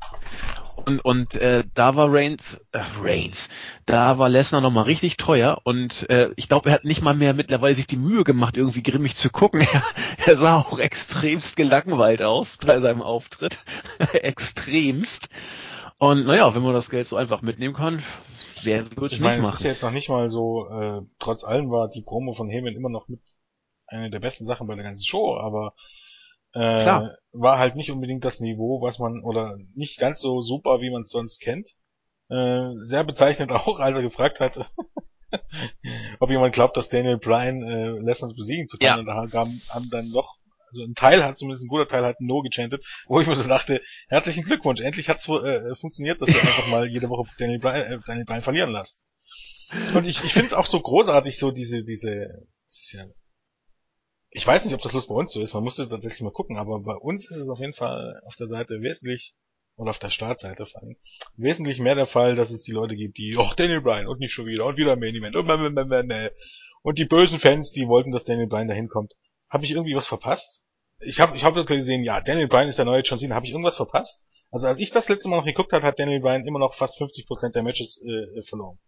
Und, und äh, da war Reigns, äh, Reigns, da war Lesnar nochmal richtig teuer und äh, ich glaube, er hat nicht mal mehr mittlerweile sich die Mühe gemacht, irgendwie grimmig zu gucken. Er, er sah auch extremst gelangweilt aus bei seinem Auftritt. extremst. Und naja, wenn man das Geld so einfach mitnehmen kann, wer würde es nicht meine, machen? Es ist ja jetzt noch nicht mal so, äh, trotz allem war die Promo von Heyman immer noch mit eine der besten Sachen bei der ganzen Show, aber äh, Klar. war halt nicht unbedingt das Niveau, was man, oder nicht ganz so super, wie man es sonst kennt. Äh, sehr bezeichnend auch, als er gefragt hat, ob jemand glaubt, dass Daniel Bryan äh, Lesnar besiegen zu können. Ja. Und da haben, haben dann doch, also ein Teil hat, zumindest ein guter Teil hat No gechantet, wo ich mir so dachte, herzlichen Glückwunsch, endlich hat's äh, funktioniert, dass ihr einfach mal jede Woche Daniel Bryan, äh, Daniel Bryan verlieren lasst. Und ich, ich finde es auch so großartig, so diese, diese, das ist ja ich weiß nicht, ob das bloß bei uns so ist, man musste tatsächlich mal gucken, aber bei uns ist es auf jeden Fall auf der Seite wesentlich, oder auf der Startseite vor allem, wesentlich mehr der Fall, dass es die Leute gibt, die, ach, Daniel Bryan, und nicht schon wieder, und wieder Main Event, und, und die bösen Fans, die wollten, dass Daniel Bryan dahin kommt. Habe ich irgendwie was verpasst? Ich habe ich hab gesehen, ja, Daniel Bryan ist der neue John Cena. Habe ich irgendwas verpasst? Also als ich das letzte Mal noch geguckt habe, hat Daniel Bryan immer noch fast 50% der Matches äh, verloren.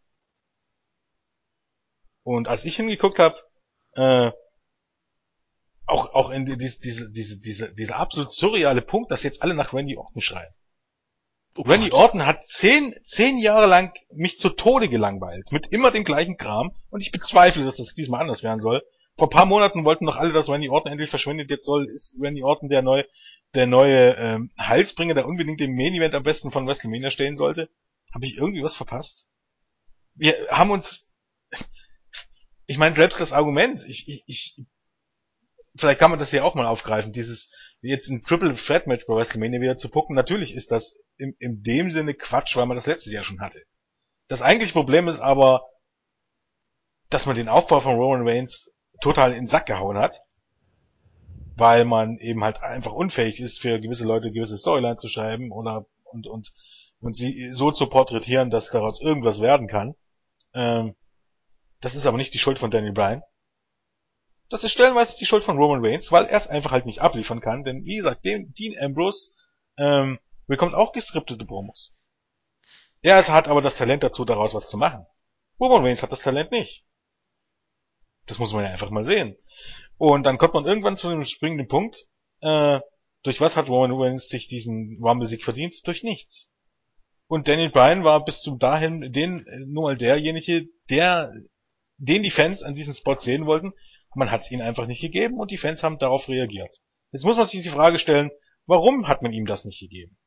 Und als ich hingeguckt habe, äh, auch, auch in die, diese, diese, diese, diese, dieser absolut surreale Punkt, dass jetzt alle nach Randy Orton schreien. Oh Randy Orton hat zehn, zehn Jahre lang mich zu Tode gelangweilt, mit immer dem gleichen Kram, und ich bezweifle, dass das diesmal anders werden soll. Vor paar Monaten wollten noch alle, dass Randy Orton endlich verschwindet, jetzt soll, ist Randy Orton der neue, der neue, ähm, Heilsbringer, der unbedingt den Main Event am besten von WrestleMania stellen sollte. Habe ich irgendwie was verpasst? Wir haben uns, ich meine, selbst das Argument, ich, ich, ich vielleicht kann man das hier auch mal aufgreifen, dieses jetzt ein Triple Threat Match bei WrestleMania wieder zu gucken. Natürlich ist das in, in dem Sinne Quatsch, weil man das letztes Jahr schon hatte. Das eigentliche Problem ist aber, dass man den Aufbau von Roman Reigns total in den Sack gehauen hat, weil man eben halt einfach unfähig ist, für gewisse Leute gewisse Storyline zu schreiben oder und und und sie so zu porträtieren, dass daraus irgendwas werden kann. Ähm, das ist aber nicht die Schuld von Daniel Bryan. Das ist stellenweise die Schuld von Roman Reigns, weil er es einfach halt nicht abliefern kann. Denn wie gesagt, Dean Ambrose ähm, bekommt auch geskriptete Promos. Er hat aber das Talent dazu, daraus was zu machen. Roman Reigns hat das Talent nicht. Das muss man ja einfach mal sehen. Und dann kommt man irgendwann zu dem springenden Punkt. Äh, durch was hat Roman Reigns sich diesen Rumble-Sieg verdient? Durch nichts. Und Daniel Bryan war bis zum dahin den nur mal derjenige, der den die Fans an diesem Spot sehen wollten. Man hat es ihnen einfach nicht gegeben und die Fans haben darauf reagiert. Jetzt muss man sich die Frage stellen, warum hat man ihm das nicht gegeben?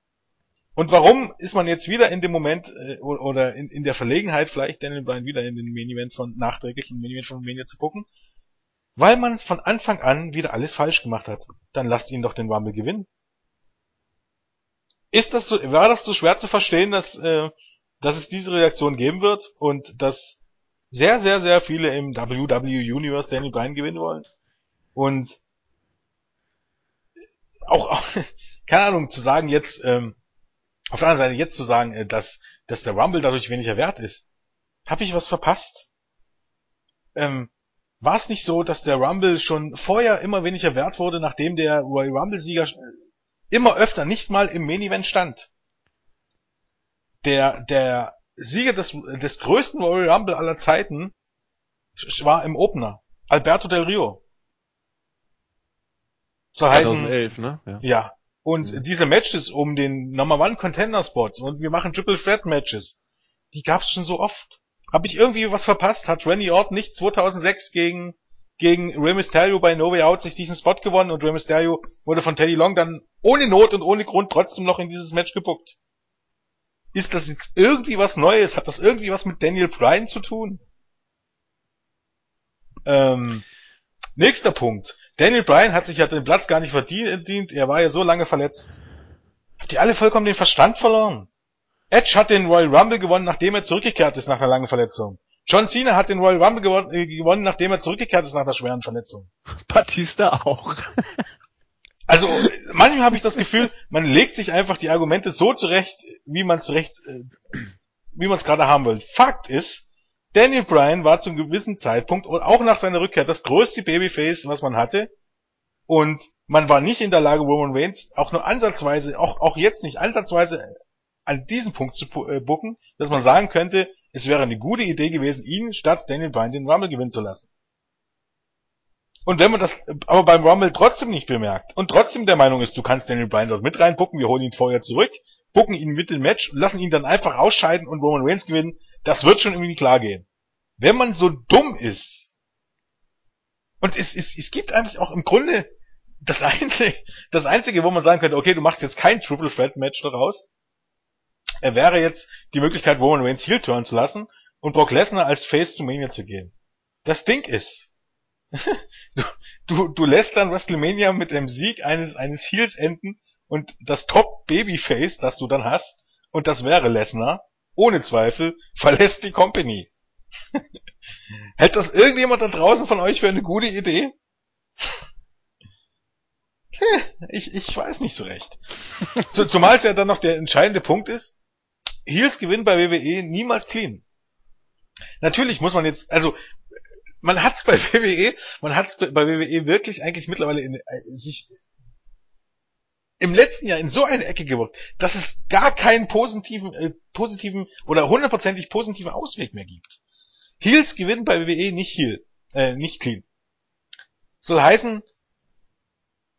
Und warum ist man jetzt wieder in dem Moment äh, oder in, in der Verlegenheit, vielleicht Daniel Bryan wieder in den Main Event von nachträglich in den Main Event von Mania zu gucken? Weil man von Anfang an wieder alles falsch gemacht hat. Dann lasst ihn doch den Rumble gewinnen. Ist das so, war das so schwer zu verstehen, dass, äh, dass es diese Reaktion geben wird und dass sehr, sehr, sehr viele im WWE Universe Daniel Bryan gewinnen wollen? Und auch, auch keine Ahnung, zu sagen jetzt, ähm, auf der anderen Seite jetzt zu sagen, äh, dass, dass der Rumble dadurch weniger wert ist. Habe ich was verpasst? Ähm, war es nicht so, dass der Rumble schon vorher immer weniger wert wurde, nachdem der Royal Rumble-Sieger äh, immer öfter nicht mal im Main Event stand? Der, der Sieger des, des größten Royal Rumble aller Zeiten war im Opener. Alberto Del Rio. So 2011, heißen, ne? Ja. ja. Und mhm. diese Matches um den Number One Contender Spot und wir machen Triple Threat Matches, die gab's schon so oft. Habe ich irgendwie was verpasst? Hat Randy Orton nicht 2006 gegen gegen Rey Mysterio bei No Way Out sich diesen Spot gewonnen und Rey Mysterio wurde von Teddy Long dann ohne Not und ohne Grund trotzdem noch in dieses Match gebuckt. Ist das jetzt irgendwie was Neues? Hat das irgendwie was mit Daniel Bryan zu tun? Ähm, nächster Punkt. Daniel Bryan hat sich ja den Platz gar nicht verdient, er war ja so lange verletzt. Habt ihr alle vollkommen den Verstand verloren? Edge hat den Royal Rumble gewonnen, nachdem er zurückgekehrt ist nach einer langen Verletzung. John Cena hat den Royal Rumble gewonnen, äh, gewonnen nachdem er zurückgekehrt ist nach einer schweren Verletzung. Batista auch. also manchmal habe ich das Gefühl, man legt sich einfach die Argumente so zurecht, wie man es zurecht, äh, wie man es gerade haben will. Fakt ist, Daniel Bryan war zum gewissen Zeitpunkt und auch nach seiner Rückkehr das größte Babyface, was man hatte. Und man war nicht in der Lage, Roman Reigns auch nur ansatzweise, auch, auch jetzt nicht ansatzweise an diesem Punkt zu äh, bucken, dass man sagen könnte, es wäre eine gute Idee gewesen, ihn statt Daniel Bryan den Rumble gewinnen zu lassen. Und wenn man das aber beim Rumble trotzdem nicht bemerkt und trotzdem der Meinung ist, du kannst Daniel Bryan dort mit reinbucken, wir holen ihn vorher zurück, bucken ihn mit dem Match, lassen ihn dann einfach ausscheiden und Roman Reigns gewinnen, das wird schon irgendwie klar gehen. Wenn man so dumm ist, und es, es, es gibt eigentlich auch im Grunde das einzige, das einzige, wo man sagen könnte, okay, du machst jetzt kein Triple Threat Match daraus, er wäre jetzt die Möglichkeit, Roman Reigns Heel turn zu lassen und Brock Lesnar als Face zu Mania zu gehen. Das Ding ist, du, du, du lässt dann WrestleMania mit dem Sieg eines, eines Heels enden und das Top Babyface, das du dann hast, und das wäre Lesnar, ohne Zweifel, verlässt die Company. Hält das irgendjemand da draußen von euch für eine gute Idee? Ich, ich weiß nicht so recht. Zumal es ja dann noch der entscheidende Punkt ist, Heels gewinnen bei WWE niemals clean. Natürlich muss man jetzt, also man hat's bei WWE, man hat's bei WWE wirklich eigentlich mittlerweile in, äh, sich im letzten Jahr in so eine Ecke gewirkt, dass es gar keinen positiven, äh, positiven oder hundertprozentig positiven Ausweg mehr gibt. Heels gewinnen bei WWE nicht Heel, äh, nicht clean. Soll heißen,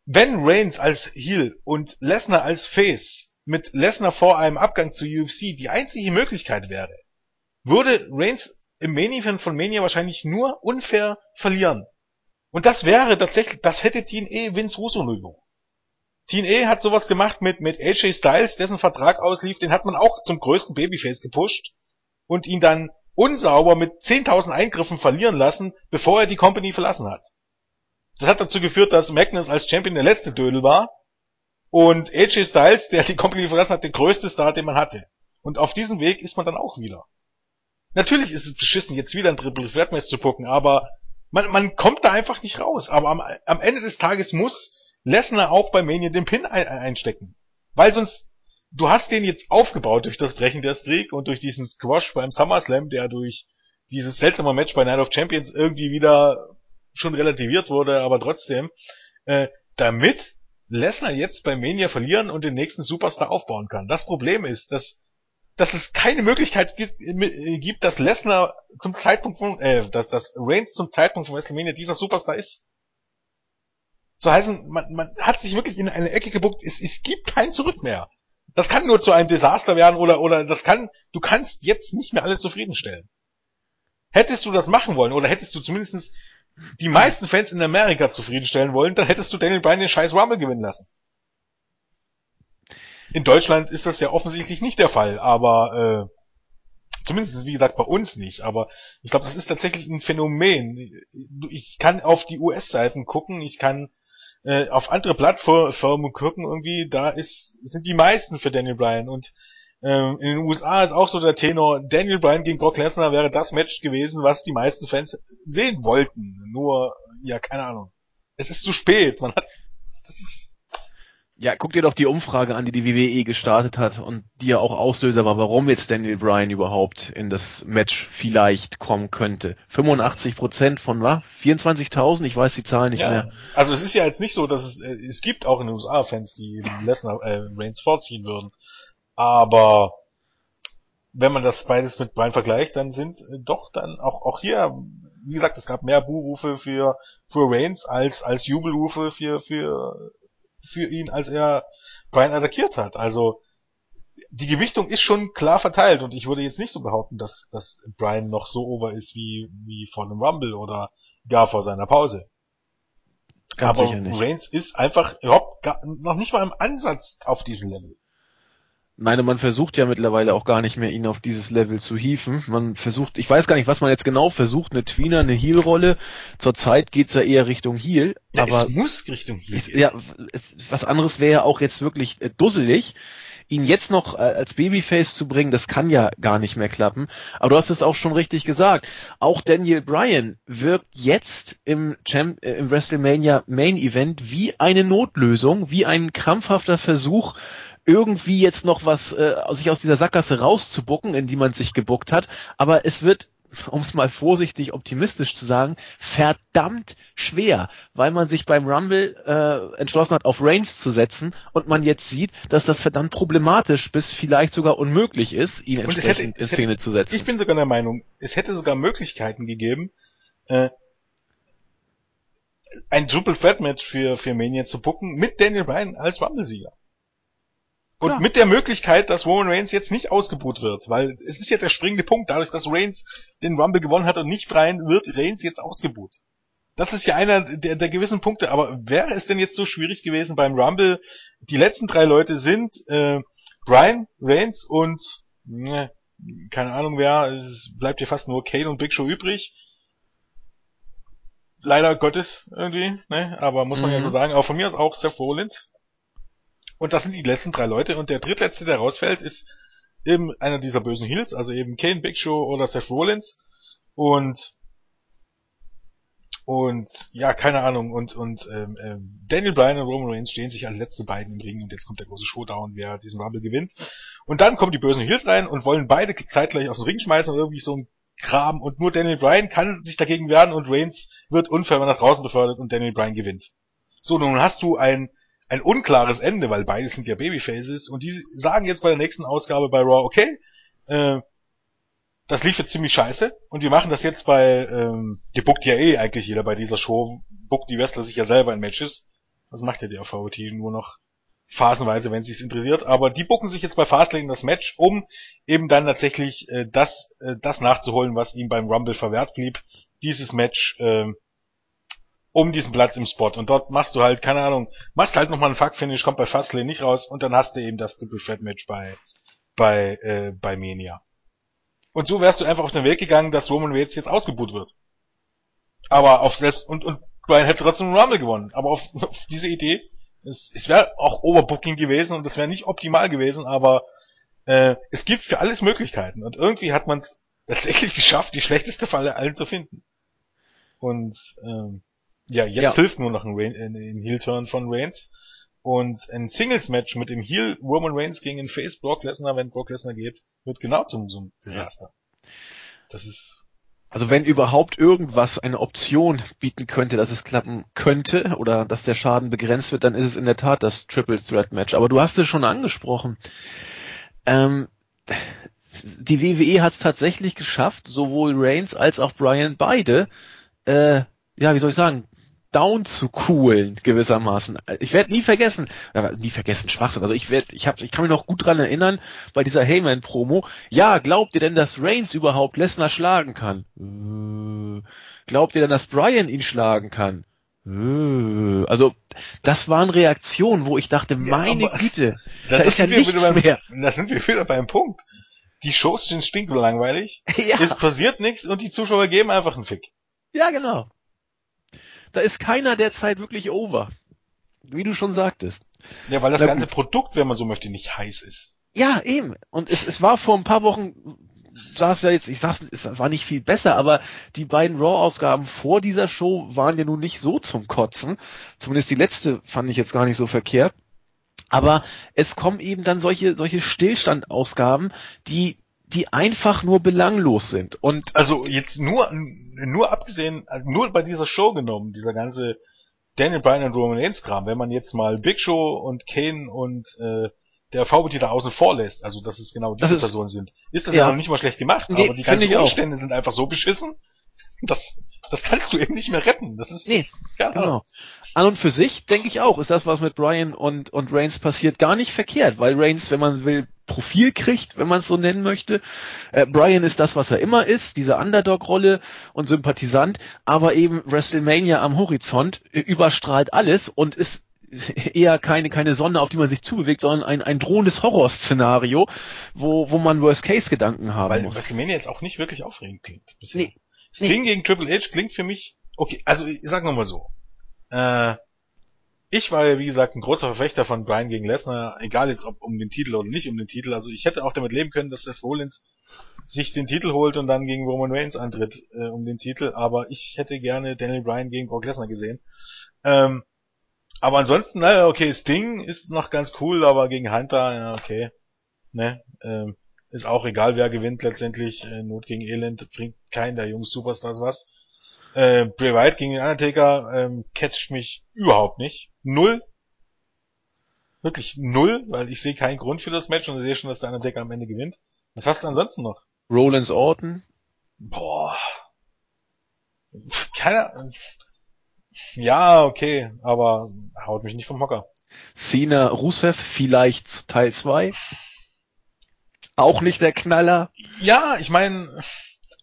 wenn Reigns als Heel und Lesnar als Face mit Lesnar vor einem Abgang zu UFC die einzige Möglichkeit wäre, würde Reigns im Main Event von Mania wahrscheinlich nur unfair verlieren. Und das wäre tatsächlich, das hätte TNE Vince Russo Niveau. TNA hat sowas gemacht mit, mit AJ Styles, dessen Vertrag auslief, den hat man auch zum größten Babyface gepusht und ihn dann unsauber mit 10.000 Eingriffen verlieren lassen, bevor er die Company verlassen hat. Das hat dazu geführt, dass Magnus als Champion der letzte Dödel war und AJ Styles, der die Company verlassen hat, der größte Star, den man hatte. Und auf diesem Weg ist man dann auch wieder. Natürlich ist es beschissen, jetzt wieder ein Triple Threat Match zu gucken, aber man, man kommt da einfach nicht raus. Aber am, am Ende des Tages muss Lesnar auch bei Mania den Pin ein, einstecken. Weil sonst, du hast den jetzt aufgebaut durch das Brechen der Streak und durch diesen Squash beim SummerSlam, der durch dieses seltsame Match bei Night of Champions irgendwie wieder schon relativiert wurde, aber trotzdem, äh, damit Lesnar jetzt bei Mania verlieren und den nächsten Superstar aufbauen kann. Das Problem ist, dass dass es keine Möglichkeit gibt, äh, gibt dass Lesnar zum Zeitpunkt von, äh, dass, dass Reigns zum Zeitpunkt von WrestleMania dieser Superstar ist. So heißen, man, man hat sich wirklich in eine Ecke gebuckt, es, es gibt kein Zurück mehr. Das kann nur zu einem Desaster werden oder, oder das kann, du kannst jetzt nicht mehr alle zufriedenstellen. Hättest du das machen wollen oder hättest du zumindest die meisten Fans in Amerika zufriedenstellen wollen, dann hättest du Daniel Bryan den scheiß Rumble gewinnen lassen. In Deutschland ist das ja offensichtlich nicht der Fall, aber äh, zumindest wie gesagt bei uns nicht. Aber ich glaube, das ist tatsächlich ein Phänomen. Ich kann auf die US-Seiten gucken, ich kann äh, auf andere Plattformen gucken, irgendwie, da ist, sind die meisten für Daniel Bryan. Und ähm, in den USA ist auch so der Tenor, Daniel Bryan gegen Brock Lesnar wäre das Match gewesen, was die meisten Fans sehen wollten. Nur, ja, keine Ahnung. Es ist zu spät. Man hat, das ist ja, guck dir doch die Umfrage an, die die WWE gestartet hat und die ja auch Auslöser war, warum jetzt Daniel Bryan überhaupt in das Match vielleicht kommen könnte. 85 Prozent von was? 24.000? Ich weiß die Zahlen nicht ja. mehr. Also es ist ja jetzt nicht so, dass es, äh, es gibt auch in den USA Fans, die Lesnar, äh, Reigns vorziehen würden. Aber wenn man das beides mit Bryan vergleicht, dann sind äh, doch dann auch, auch hier, wie gesagt, es gab mehr Buhrufe für, für Reigns als, als Jubelrufe für, für für ihn, als er Brian attackiert hat. Also die Gewichtung ist schon klar verteilt und ich würde jetzt nicht so behaupten, dass, dass Brian noch so over ist wie, wie vor einem Rumble oder gar vor seiner Pause. Ganz Aber Reigns ist einfach überhaupt gar, noch nicht mal im Ansatz auf diesem Level meine, man versucht ja mittlerweile auch gar nicht mehr, ihn auf dieses Level zu hieven. Man versucht, ich weiß gar nicht, was man jetzt genau versucht, eine Tweener, eine Heel-Rolle. Zurzeit geht's ja eher Richtung Heel. Ja, aber es muss Richtung Heel. Ja, was anderes wäre ja auch jetzt wirklich äh, dusselig. Ihn jetzt noch äh, als Babyface zu bringen, das kann ja gar nicht mehr klappen. Aber du hast es auch schon richtig gesagt. Auch Daniel Bryan wirkt jetzt im, Champ äh, im WrestleMania Main Event wie eine Notlösung, wie ein krampfhafter Versuch, irgendwie jetzt noch was, äh, sich aus dieser Sackgasse rauszubucken, in die man sich gebuckt hat. Aber es wird um es mal vorsichtig optimistisch zu sagen, verdammt schwer, weil man sich beim Rumble äh, entschlossen hat, auf Reigns zu setzen und man jetzt sieht, dass das verdammt problematisch bis vielleicht sogar unmöglich ist, ihn und entsprechend hätte, in Szene hätte, zu setzen. Ich bin sogar der Meinung, es hätte sogar Möglichkeiten gegeben, äh, ein Triple Threat Match für, für Mania zu bucken mit Daniel Bryan als Rumble-Sieger. Und ja. mit der Möglichkeit, dass Roman Reigns jetzt nicht ausgebucht wird, weil es ist ja der springende Punkt, dadurch, dass Reigns den Rumble gewonnen hat und nicht Brian, wird Reigns jetzt ausgebucht. Das ist ja einer der, der gewissen Punkte, aber wäre es denn jetzt so schwierig gewesen beim Rumble? Die letzten drei Leute sind äh, Brian, Reigns und ne, keine Ahnung wer, es bleibt ja fast nur Kane und Big Show übrig. Leider Gottes irgendwie, ne? Aber muss man mhm. ja so sagen, aber von mir aus auch Seth Rollins. Und das sind die letzten drei Leute. Und der drittletzte, der rausfällt, ist eben einer dieser bösen Heels, also eben Kane, Big Show oder Seth Rollins. Und und ja, keine Ahnung. Und und ähm, ähm, Daniel Bryan und Roman Reigns stehen sich als letzte beiden im Ring und jetzt kommt der große Showdown, wer diesen Rumble gewinnt. Und dann kommen die bösen Heels rein und wollen beide zeitgleich aus dem Ring schmeißen und irgendwie so ein Kram. Und nur Daniel Bryan kann sich dagegen wehren und Reigns wird unfair nach draußen befördert und Daniel Bryan gewinnt. So, nun hast du ein ein unklares Ende, weil beide sind ja Babyfaces und die sagen jetzt bei der nächsten Ausgabe bei Raw, okay, äh, das lief jetzt ziemlich scheiße und wir machen das jetzt bei, ähm, die bookt ja eh eigentlich jeder bei dieser Show, bookt die Wrestler sich ja selber in Matches. Das macht ja die AVT nur noch phasenweise, wenn sich's interessiert, aber die bucken sich jetzt bei Fastlane das Match, um eben dann tatsächlich äh, das, äh, das nachzuholen, was ihm beim Rumble verwehrt blieb, dieses Match äh, um diesen Platz im Spot. Und dort machst du halt, keine Ahnung, machst halt nochmal einen Fuck-Finish, kommt bei Fastlane nicht raus und dann hast du eben das Triple Threat Match bei, bei, äh, bei Mania. Und so wärst du einfach auf den Weg gegangen, dass Roman Reigns jetzt ausgebucht wird. Aber auf selbst, und, und Brian hätte trotzdem Rumble gewonnen. Aber auf, auf diese Idee, es, es wäre auch Overbooking gewesen und das wäre nicht optimal gewesen, aber äh, es gibt für alles Möglichkeiten. Und irgendwie hat man es tatsächlich geschafft, die schlechteste Falle allen zu finden. Und ähm, ja, jetzt Ja. hilft nur noch ein, äh, ein Heel-Turn von Reigns. Und ein Singles-Match mit dem Heel Roman Reigns gegen den Face Brock Lesnar, wenn Brock Lesnar geht, wird genau zum, zum Desaster. Das ist Also wenn überhaupt irgendwas eine Option bieten könnte, dass es klappen könnte oder dass der Schaden begrenzt wird, dann ist es in der Tat das Triple Threat Match. Aber du hast es schon angesprochen. Ähm, die WWE hat es tatsächlich geschafft, sowohl Reigns als auch Bryan beide, äh, ja, wie soll ich sagen, down zu coolen gewissermaßen. Ich werde nie vergessen, äh, nie vergessen Schwachsinn. Also ich werde, ich habe, ich kann mich noch gut dran erinnern bei dieser Heyman Promo. Ja, glaubt ihr denn, dass Reigns überhaupt Lesnar schlagen kann? Äh, glaubt ihr denn, dass Bryan ihn schlagen kann? Äh, Also das waren Reaktionen, wo ich dachte, Ja, meine Güte, Da, ist ja sind wir nichts wieder beim, mehr. Da sind wir wieder beim Punkt. Die Shows sind stinklangweilig, ja. es passiert nichts und die Zuschauer geben einfach einen Fick. Ja, genau. Da ist keiner derzeit wirklich over. Wie du schon sagtest. Ja, weil das Na ganze gut. Produkt, wenn man so möchte, nicht heiß ist. Ja, eben. Und es, es war vor ein paar Wochen, saß ja jetzt, ich sag's, es war nicht viel besser, aber die beiden Raw-Ausgaben vor dieser Show waren ja nun nicht so zum Kotzen. Zumindest die letzte fand ich jetzt gar nicht so verkehrt. Aber es kommen eben dann solche, solche Stillstandausgaben, die, die einfach nur belanglos sind. Und Also jetzt nur, nur abgesehen, also nur bei dieser Show genommen, dieser ganze Daniel Bryan und Roman Reigns Kram, wenn man jetzt mal Big Show und Kane und äh, der VBT da außen vor lässt, also dass es genau diese ist- Personen sind, ist das ja, noch nicht mal schlecht gemacht, Nee, aber die ganzen ich auch. Umstände sind einfach so beschissen, das, das kannst du eben nicht mehr retten. Das ist Nee. Genau. An und für sich denke ich auch, ist das, was mit Brian und, und Reigns passiert, gar nicht verkehrt, weil Reigns, wenn man will, Profil kriegt, wenn man es so nennen möchte. Äh, Brian ist das, was er immer ist, diese Underdog-Rolle und Sympathisant, aber eben WrestleMania am Horizont äh, überstrahlt alles und ist eher keine, keine Sonne, auf die man sich zubewegt, sondern ein, ein drohendes Horrorszenario, wo, wo man Worst-Case-Gedanken haben Weil muss. WrestleMania jetzt auch nicht wirklich aufregend klingt. bisher. Nee. Sting gegen Triple H klingt für mich, okay, also ich sag noch mal so. Äh, ich war ja wie gesagt ein großer Verfechter von Bryan gegen Lesnar, egal jetzt ob um den Titel oder nicht um den Titel. Also ich hätte auch damit leben können, dass Seth Rollins sich den Titel holt und dann gegen Roman Reigns antritt äh, um den Titel. Aber ich hätte gerne Daniel Bryan gegen Brock Lesnar gesehen. Ähm, aber ansonsten, naja, okay, Sting ist noch ganz cool, aber gegen Hunter, ja, okay. Ne? Ähm, ist auch egal, wer gewinnt letztendlich. Äh, Not gegen Elend bringt keinen der Jungs Superstars was. Äh, Bray Wyatt gegen den Undertaker ähm, catcht mich überhaupt nicht. Null. Wirklich null, weil ich sehe keinen Grund für das Match und ich sehe schon, dass der Undertaker am Ende gewinnt. Was hast du ansonsten noch? Rollins Orton, Boah. Keiner. Ja, okay, aber haut mich nicht vom Hocker. Cena Rusev vielleicht Teil 2. Auch nicht der Knaller. Ja, ich meine,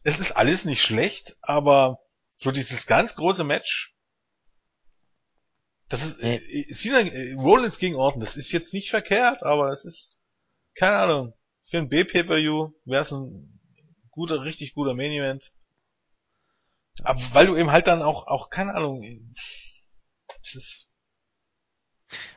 es ist alles nicht schlecht, aber so dieses ganz große Match, das ist, äh, äh, Cena, äh, Rollins gegen Orton, das ist jetzt nicht verkehrt, aber es ist, keine Ahnung, für ein B-Pay-Per-View wäre es ein guter, richtig guter Main-Event. Aber weil du eben halt dann auch, auch, keine Ahnung, es ist,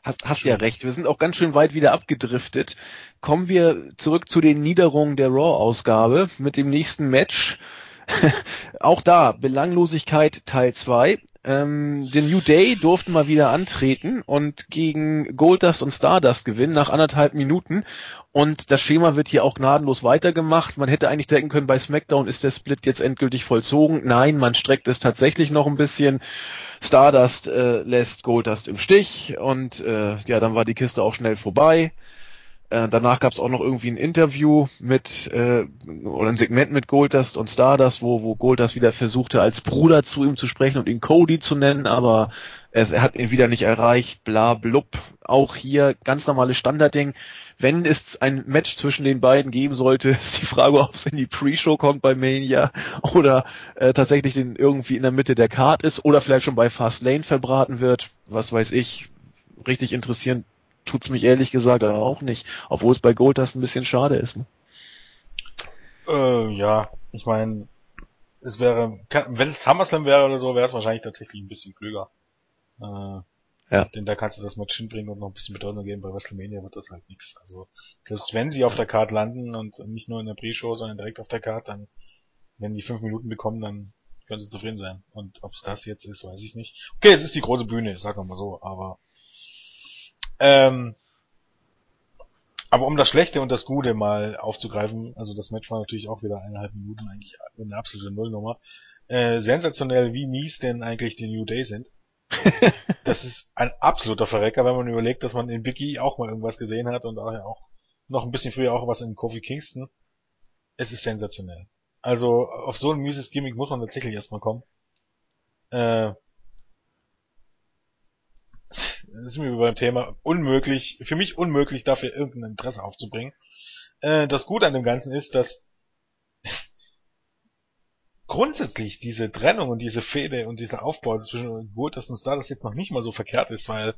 Hast, hast ja recht. Wir sind auch ganz schön weit wieder abgedriftet. Kommen wir zurück zu den Niederungen der Raw-Ausgabe mit dem nächsten Match. auch da, Belanglosigkeit Teil 2. Ähm, den New Day durften mal wieder antreten und gegen Goldust und Stardust gewinnen nach anderthalb Minuten. Und das Schema wird hier auch gnadenlos weitergemacht. Man hätte eigentlich denken können, bei SmackDown ist der Split jetzt endgültig vollzogen. Nein, man streckt es tatsächlich noch ein bisschen. Stardust äh, lässt Goldust im Stich und äh, ja, dann war die Kiste auch schnell vorbei. Äh, danach gab es auch noch irgendwie ein Interview mit äh, oder ein Segment mit Goldust und Stardust, wo, wo Goldust wieder versuchte, als Bruder zu ihm zu sprechen und ihn Cody zu nennen, aber es, er hat ihn wieder nicht erreicht, bla blub. Auch hier ganz normales Standardding. Wenn es ein Match zwischen den beiden geben sollte, ist die Frage, ob es in die Pre-Show kommt bei Mania oder äh, tatsächlich den irgendwie in der Mitte der Card ist oder vielleicht schon bei Fastlane verbraten wird. Was weiß ich. Richtig interessieren tut's mich ehrlich gesagt aber auch nicht. Obwohl es bei Goldust ein bisschen schade ist. Ne? äh, ja, ich meine, es wäre, wenn es SummerSlam wäre oder so, wäre es wahrscheinlich tatsächlich ein bisschen klüger. Äh, Ja. Denn da kannst du das Match hinbringen und noch ein bisschen Bedeutung geben. Bei WrestleMania wird das halt nichts. Also selbst wenn sie auf der Card landen und nicht nur in der Pre-Show, sondern direkt auf der Card, dann wenn die fünf Minuten bekommen, dann können sie zufrieden sein. Und ob es das jetzt ist, weiß ich nicht. Okay, es ist die große Bühne, sagen wir mal so, aber ähm, aber um das Schlechte und das Gute mal aufzugreifen, also das Match war natürlich auch wieder eineinhalb Minuten, eigentlich eine absolute Nullnummer. Äh, sensationell, wie mies denn eigentlich die New Day sind. das ist ein absoluter Verrecker, wenn man überlegt, dass man in Biggie auch mal irgendwas gesehen hat und daher auch noch ein bisschen früher auch was in Kofi Kingston. Es ist sensationell. Also auf so ein mieses Gimmick muss man tatsächlich erstmal kommen. Äh, das ist mir beim Thema unmöglich, für mich unmöglich, dafür irgendein Interesse aufzubringen. Äh, das Gute an dem Ganzen ist, dass grundsätzlich diese Trennung und diese Fehde und dieser Aufbau zwischen gut, dass uns da das jetzt noch nicht mal so verkehrt ist, weil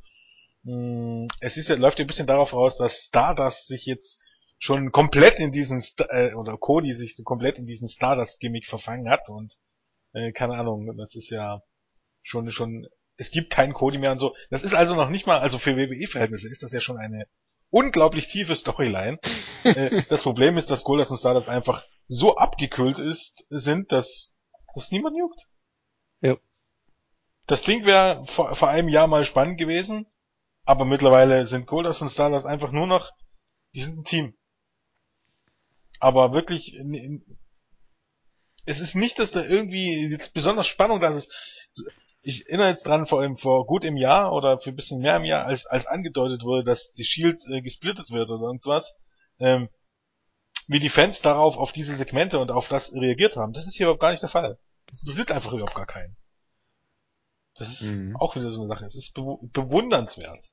mh, mm, es ist ja, läuft ja ein bisschen darauf raus, dass Stardust sich jetzt schon komplett in diesen äh, oder Cody sich komplett in diesen Stardust-Gimmick verfangen hat und äh, keine Ahnung, das ist ja schon schon es gibt keinen Cody mehr und so. Das ist also noch nicht mal, also für WWE-Verhältnisse ist das ja schon eine unglaublich tiefe Storyline. äh, das Problem ist, dass Goldust und Stardust einfach so abgekühlt ist, sind, dass das niemand juckt. Ja. Das Ding wäre vor, vor einem Jahr mal spannend gewesen, aber mittlerweile sind Goldust und Stardust einfach nur noch, die sind ein Team. Aber wirklich, es ist nicht, dass da irgendwie jetzt besonders Spannung da ist ich erinnere jetzt dran, vor, allem vor gut im Jahr oder für ein bisschen mehr im Jahr, als, als angedeutet wurde, dass die Shield äh, gesplittet wird oder irgendwas, ähm, wie die Fans darauf, auf diese Segmente und auf das reagiert haben. Das ist hier überhaupt gar nicht der Fall. Das interessiert einfach überhaupt gar keinen. Das ist mhm. auch wieder so eine Sache. Es ist bewundernswert.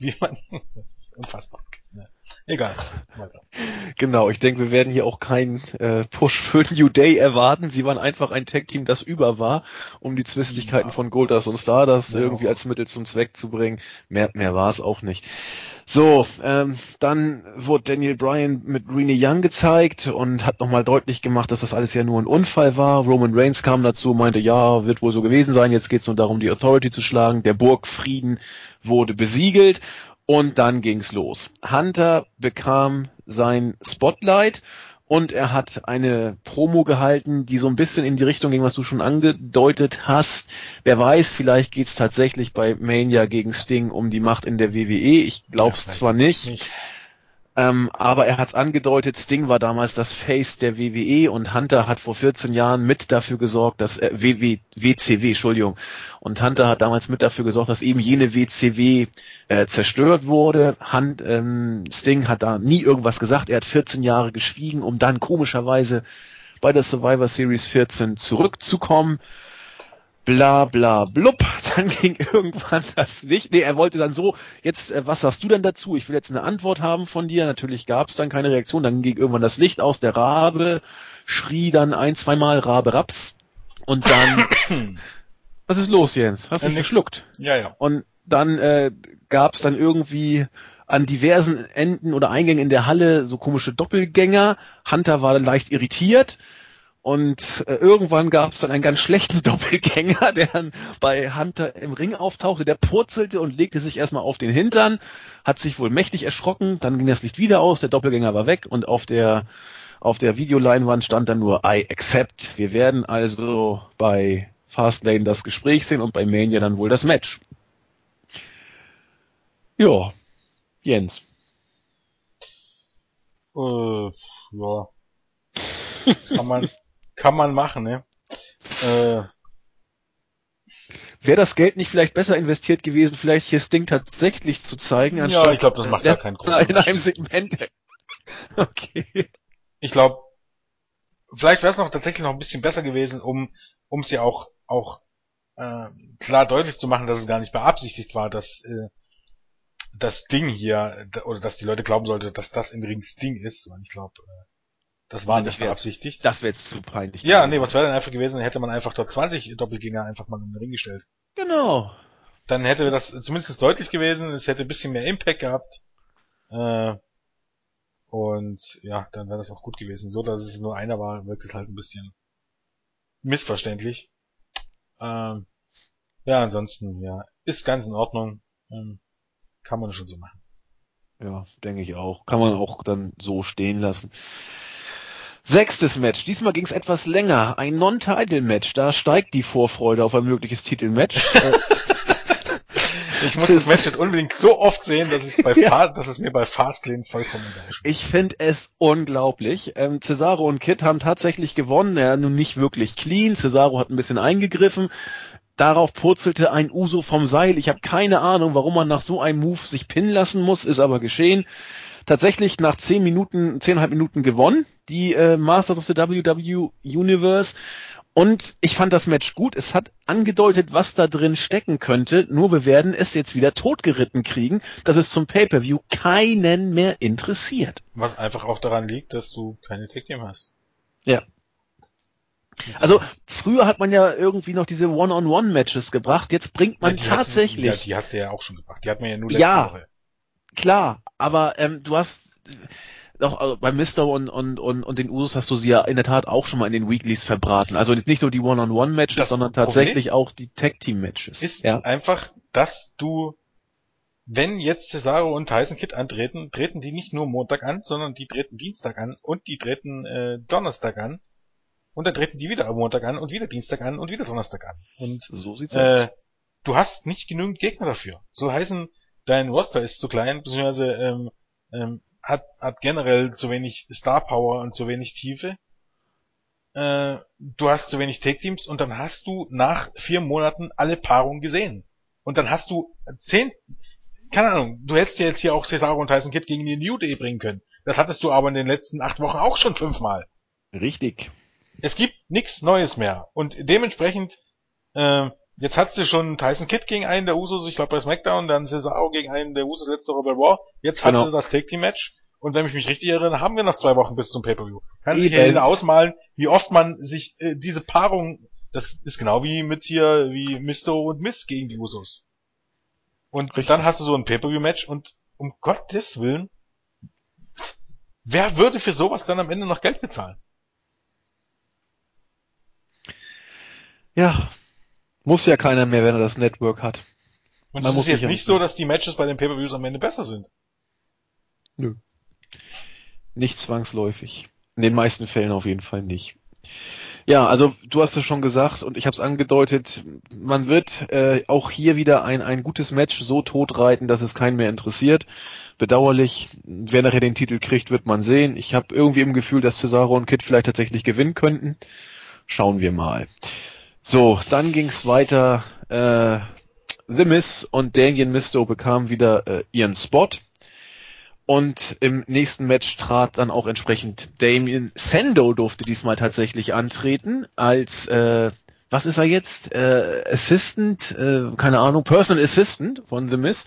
Wie man, das ist unfassbar. Egal. Genau, ich denke, wir werden hier auch keinen äh, Push für New Day erwarten. Sie waren einfach ein Tag-Team, das über war, um die Zwistigkeiten ja, von Goldust und Stardust ja. irgendwie als Mittel zum Zweck zu bringen. Mehr, mehr war es auch nicht. So, ähm, dann wurde Daniel Bryan mit Rene Young gezeigt und hat nochmal deutlich gemacht, dass das alles ja nur ein Unfall war. Roman Reigns kam dazu, meinte, ja, wird wohl so gewesen sein, jetzt geht es nur darum, die Authority zu schlagen. Der Burgfrieden wurde besiegelt und dann ging's los. Hunter bekam sein Spotlight und er hat eine Promo gehalten, die so ein bisschen in die Richtung ging, was du schon angedeutet hast. Wer weiß, vielleicht geht's tatsächlich bei Mania gegen Sting um die Macht in der WWE. Ich glaub's ja, zwar nicht. nicht. Ähm, aber er hat es angedeutet, Sting war damals das Face der WWE und Hunter hat vor 14 Jahren mit dafür gesorgt, dass äh, WW, WCW, Entschuldigung, und Hunter hat damals mit dafür gesorgt, dass eben jene WCW äh, zerstört wurde. Hunt, ähm, Sting hat da nie irgendwas gesagt, er hat 14 Jahre geschwiegen, um dann komischerweise bei der Survivor Series 14 zurückzukommen bla bla blub, dann ging irgendwann das Licht. Nee, er wollte dann so, jetzt, äh, was sagst du denn dazu? Ich will jetzt eine Antwort haben von dir. Natürlich gab es dann keine Reaktion, dann ging irgendwann das Licht aus, der Rabe schrie dann ein, zweimal Rabe Raps und dann Was ist los, Jens? Hast du äh, verschluckt? Ja, ja. Und dann äh, gab es dann irgendwie an diversen Enden oder Eingängen in der Halle so komische Doppelgänger. Hunter war leicht irritiert und äh, irgendwann gab es dann einen ganz schlechten Doppelgänger, der dann bei Hunter im Ring auftauchte, der purzelte und legte sich erstmal auf den Hintern, hat sich wohl mächtig erschrocken, dann ging das Licht wieder aus, der Doppelgänger war weg und auf der auf der Videoleinwand stand dann nur I accept. Wir werden also bei Fastlane das Gespräch sehen und bei Mania dann wohl das Match. Ja, Jens. Äh, ja. Kann man, kann man machen, ne? Äh, Wäre das Geld nicht vielleicht besser investiert gewesen, vielleicht hier Sting tatsächlich zu zeigen? Ja, ich glaube, das macht gar keinen Grund. In einem Segment. okay. Ich glaube, vielleicht wäre es noch tatsächlich noch ein bisschen besser gewesen, um um es ja auch auch äh, klar deutlich zu machen, dass es gar nicht beabsichtigt war, dass äh, das Ding hier oder dass die Leute glauben sollten, dass das im Ring Sting ist. Und ich glaube, äh, das war nicht beabsichtigt. Das wäre jetzt zu peinlich. Ja, nee, was wäre denn einfach gewesen, hätte man einfach dort 20 Doppelgänger einfach mal in den Ring gestellt. Genau. Dann hätte das zumindest deutlich gewesen, es hätte ein bisschen mehr Impact gehabt. Äh, und ja, dann wäre das auch gut gewesen. So, dass es nur einer war, wirkt es halt ein bisschen missverständlich. Ähm, ja, ansonsten, ja, ist ganz in Ordnung. Ähm, kann man schon so machen. Ja, denke ich auch. Kann man auch dann so stehen lassen. Sechstes Match. Diesmal ging es etwas länger. Ein Non-Title-Match. Da steigt die Vorfreude auf ein mögliches Titelmatch. ich muss das Match jetzt unbedingt so oft sehen, dass, bei ja. dass es mir bei Fastlane vollkommen egal ist. Ich finde es unglaublich. Ähm, Cesaro und Kid haben tatsächlich gewonnen. Ja, nun nicht wirklich clean. Cesaro hat ein bisschen eingegriffen. Darauf purzelte ein Uso vom Seil. Ich habe keine Ahnung, warum man nach so einem Move sich pinnen lassen muss, ist aber geschehen. Tatsächlich nach zehn Minuten, zehneinhalb Minuten gewonnen, die äh, Masters of the WW Universe. Und ich fand das Match gut. Es hat angedeutet, was da drin stecken könnte. Nur wir werden es jetzt wieder totgeritten kriegen, dass es zum Pay-per-View keinen mehr interessiert. Was einfach auch daran liegt, dass du keine Tag Team hast. Ja, also früher hat man ja irgendwie noch diese One-on-One-Matches gebracht. Jetzt bringt man ja, tatsächlich. Hast, ja, die hast du ja auch schon gebracht. Die hat man ja nur letzte ja, Woche. Klar, aber ähm, du hast doch also bei Mister und, und, und, und den Usos hast du sie ja in der Tat auch schon mal in den Weeklies verbraten. Also nicht nur die One-on-One-Matches, sondern tatsächlich Problem auch die Tag-Team-Matches. Ist ja? einfach, dass du, wenn jetzt Cesaro und Tyson Kidd antreten, treten die nicht nur Montag an, sondern die treten Dienstag an und die treten äh, Donnerstag an und dann treten die wieder am Montag an und wieder Dienstag an und wieder Donnerstag an. Und so sieht's äh, aus. Du hast nicht genügend Gegner dafür. So heißen, dein Roster ist zu klein, beziehungsweise ähm, ähm, hat, hat generell zu wenig Star Power und zu wenig Tiefe. Äh, du hast zu wenig Take Teams und dann hast du nach vier Monaten alle Paarungen gesehen. Und dann hast du zehn, keine Ahnung, du hättest ja jetzt hier auch Cesaro und Tyson Kidd gegen die New Day bringen können. Das hattest du aber in den letzten acht Wochen auch schon fünfmal. Richtig. Es gibt nichts Neues mehr. Und dementsprechend, äh, jetzt hast du schon Tyson Kidd gegen einen der Usos, ich glaube bei SmackDown, dann Cesaro gegen einen der Usos letzte Woche bei Raw. Jetzt genau. hat sie das Take Team Match. Und wenn ich mich richtig erinnere, haben wir noch zwei Wochen bis zum Pay-Per-View. Kann sich jeder ausmalen, wie oft man sich äh, diese Paarung, das ist genau wie mit hier, wie Misto und Miss gegen die Usos. Und richtig. dann hast du so ein Pay-Per-View-Match und um Gottes Willen, wer würde für sowas dann am Ende noch Geld bezahlen? Ja, muss ja keiner mehr, wenn er das Network hat. Und es ist jetzt nicht so, dass die Matches bei den Pay-Per-Views am Ende besser sind. Nö. Nicht zwangsläufig. In den meisten Fällen auf jeden Fall nicht. Ja, also du hast es schon gesagt und ich habe es angedeutet, man wird äh, auch hier wieder ein, ein gutes Match so totreiten, dass es keinen mehr interessiert. Bedauerlich, wer nachher den Titel kriegt, wird man sehen. Ich habe irgendwie im Gefühl, dass Cesaro und Kid vielleicht tatsächlich gewinnen könnten. Schauen wir mal. So, dann ging's weiter. Äh, The Miss und Damien Misto bekamen wieder äh, ihren Spot. Und im nächsten Match trat dann auch entsprechend Damien Sando durfte diesmal tatsächlich antreten als äh, was ist er jetzt? Äh, Assistant, äh, keine Ahnung, Personal Assistant von The Miss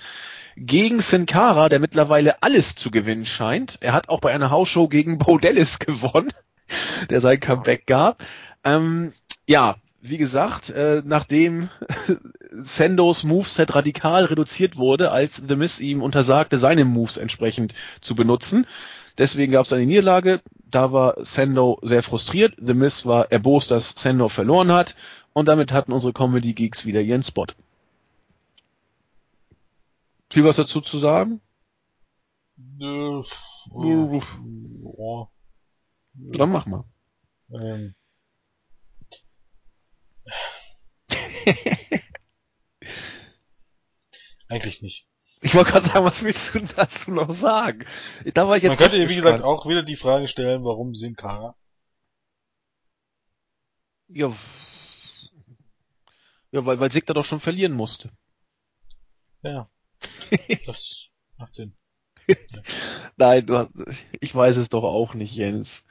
gegen Sin Cara, der mittlerweile alles zu gewinnen scheint. Er hat auch bei einer Hausshow gegen Bo Dallas gewonnen, der sein Comeback gab. Ähm, ja, wie gesagt, äh, nachdem Sendos Moveset radikal reduziert wurde, als The Miz ihm untersagte, seine Moves entsprechend zu benutzen. Deswegen gab es eine Niederlage. Da war Sendo sehr frustriert. The Miz war erbost, dass Sendo verloren hat. Und damit hatten unsere Comedy Geeks wieder ihren Spot. Viel was dazu zu sagen? Äh, oh. Dann mach mal. Ähm. Eigentlich nicht. Ich wollte gerade sagen, was willst du dazu noch sagen? Da war ich jetzt Man könnte, wie gesagt, auch wieder die Frage stellen, warum Sin Cara? Ja. Ja, weil, weil Sigda doch schon verlieren musste. Ja. das macht Sinn. Nein, du hast, ich weiß es doch auch nicht, Jens.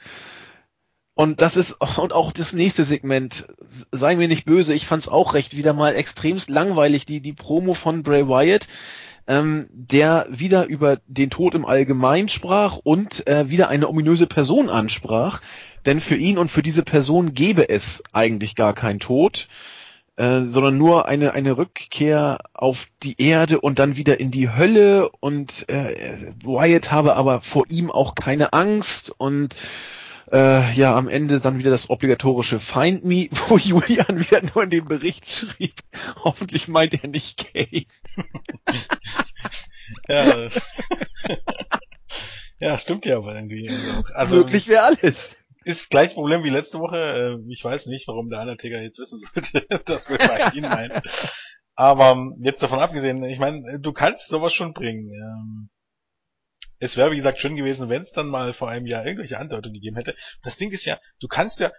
Und das ist, und auch das nächste Segment, sei mir nicht böse, ich fand's auch recht wieder mal extremst langweilig, die, die Promo von Bray Wyatt, ähm, der wieder über den Tod im Allgemeinen sprach und äh, wieder eine ominöse Person ansprach, denn für ihn und für diese Person gäbe es eigentlich gar keinen Tod, äh, sondern nur eine, eine Rückkehr auf die Erde und dann wieder in die Hölle. Und äh, Wyatt habe aber vor ihm auch keine Angst und äh, ja, am Ende dann wieder das obligatorische Find Me, wo Julian wieder nur in den Bericht schrieb, hoffentlich meint er nicht gay. ja. ja, stimmt ja aber irgendwie. Also, Möglich wäre alles. ist gleich Problem wie letzte Woche. Äh, ich weiß nicht, warum der Undertaker jetzt wissen sollte, dass wir bei ihn meinen. Aber ähm, jetzt davon abgesehen, ich meine, du kannst sowas schon bringen. Es wäre, wie gesagt, schön gewesen, wenn es dann mal vor einem Jahr irgendwelche Andeutungen gegeben hätte. Das Ding ist ja, du kannst ja,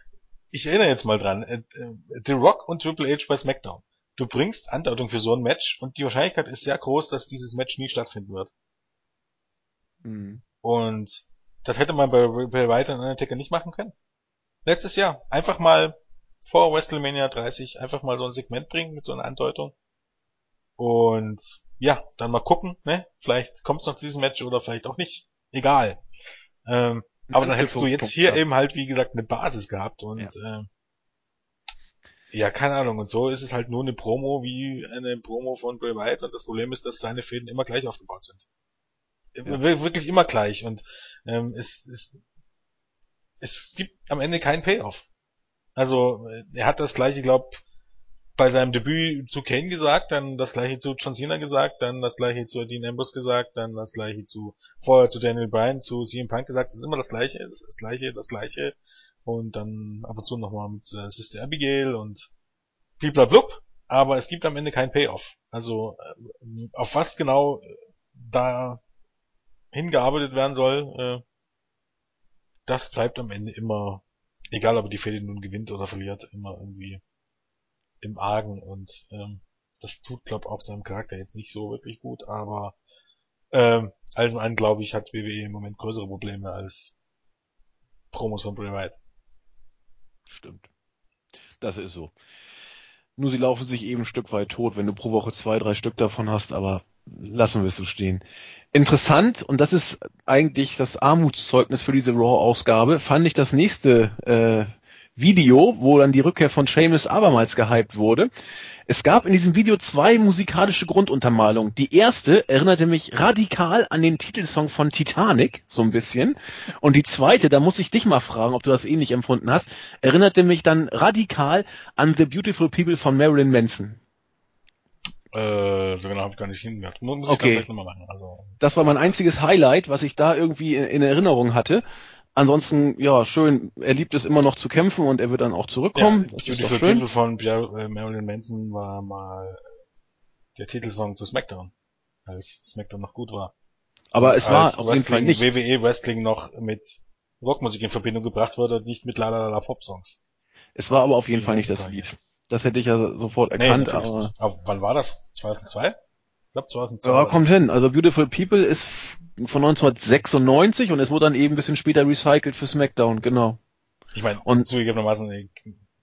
ich erinnere jetzt mal dran, äh, äh, The Rock und Triple H bei SmackDown. Du bringst Andeutung für so ein Match und die Wahrscheinlichkeit ist sehr groß, dass dieses Match nie stattfinden wird. Mhm. Und das hätte man bei Bray Wyatt und Undertaker nicht machen können. Letztes Jahr. Einfach mal vor WrestleMania 30 einfach mal so ein Segment bringen mit so einer Andeutung. Und ja, dann mal gucken, ne? Vielleicht kommt es noch zu diesem Match oder vielleicht auch nicht. Egal. Ähm, aber dann hättest du jetzt hier eben halt, wie gesagt, eine Basis gehabt und ja. äh, ja, keine Ahnung. Und so ist es halt nur eine Promo wie eine Promo von Bray Wyatt. Und das Problem ist, dass seine Fäden immer gleich aufgebaut sind. Ja. Wirklich immer gleich. Und ähm, es, es, es gibt am Ende keinen Payoff. Also er hat das gleiche, glaub, bei seinem Debüt zu Kane gesagt, dann das gleiche zu John Cena gesagt, dann das gleiche zu Dean Ambrose gesagt, dann das gleiche zu vorher zu Daniel Bryan, zu CM Punk gesagt. Das ist immer das gleiche, das, das gleiche, das gleiche und dann ab und zu nochmal mit äh, Sister Abigail und blub. aber es gibt am Ende kein Payoff. Also äh, auf was genau äh, da hingearbeitet werden soll, äh, das bleibt am Ende immer, egal ob die Fehde nun gewinnt oder verliert, immer irgendwie im Argen und ähm, das tut, glaube auch seinem Charakter jetzt nicht so wirklich gut, aber ähm, also an glaube ich, hat WWE im Moment größere Probleme als Promos von Bray Wyatt. Stimmt. Das ist so. Nur sie laufen sich eben ein Stück weit tot, wenn du pro Woche zwei, drei Stück davon hast, aber lassen wir es so stehen. Interessant, und das ist eigentlich das Armutszeugnis für diese Raw-Ausgabe, fand ich das nächste äh, Video, wo dann die Rückkehr von Seamus abermals gehypt wurde. Es gab in diesem Video zwei musikalische Grunduntermalungen. Die erste erinnerte mich radikal an den Titelsong von Titanic, so ein bisschen. Und die zweite, da muss ich dich mal fragen, ob du das ähnlich empfunden hast, erinnerte mich dann radikal an The Beautiful People von Marilyn Manson. Äh, so genau habe ich gar nicht hingehört. Okay. Also. Das war mein einziges Highlight, was ich da irgendwie in, in Erinnerung hatte. Ansonsten, ja, schön, er liebt es immer noch zu kämpfen und er wird dann auch zurückkommen. Ja, das Beautiful People von Pierre, äh, Marilyn Manson war mal der Titelsong zu SmackDown, als SmackDown noch gut war. Aber es war auf jeden Fall nicht. WWE Wrestling noch mit Rockmusik in Verbindung gebracht wurde, nicht mit Lalala Pop-Songs. Es war aber auf jeden Fall nicht das Lied. Das hätte ich ja sofort erkannt, nee, aber... aber... wann war das? 2002? Ich glaube 2002. Ja, kommt hin. Also Beautiful People ist von 1996 und es wurde dann eben ein bisschen später recycelt für SmackDown, genau. Ich meine, und zugegebenermaßen,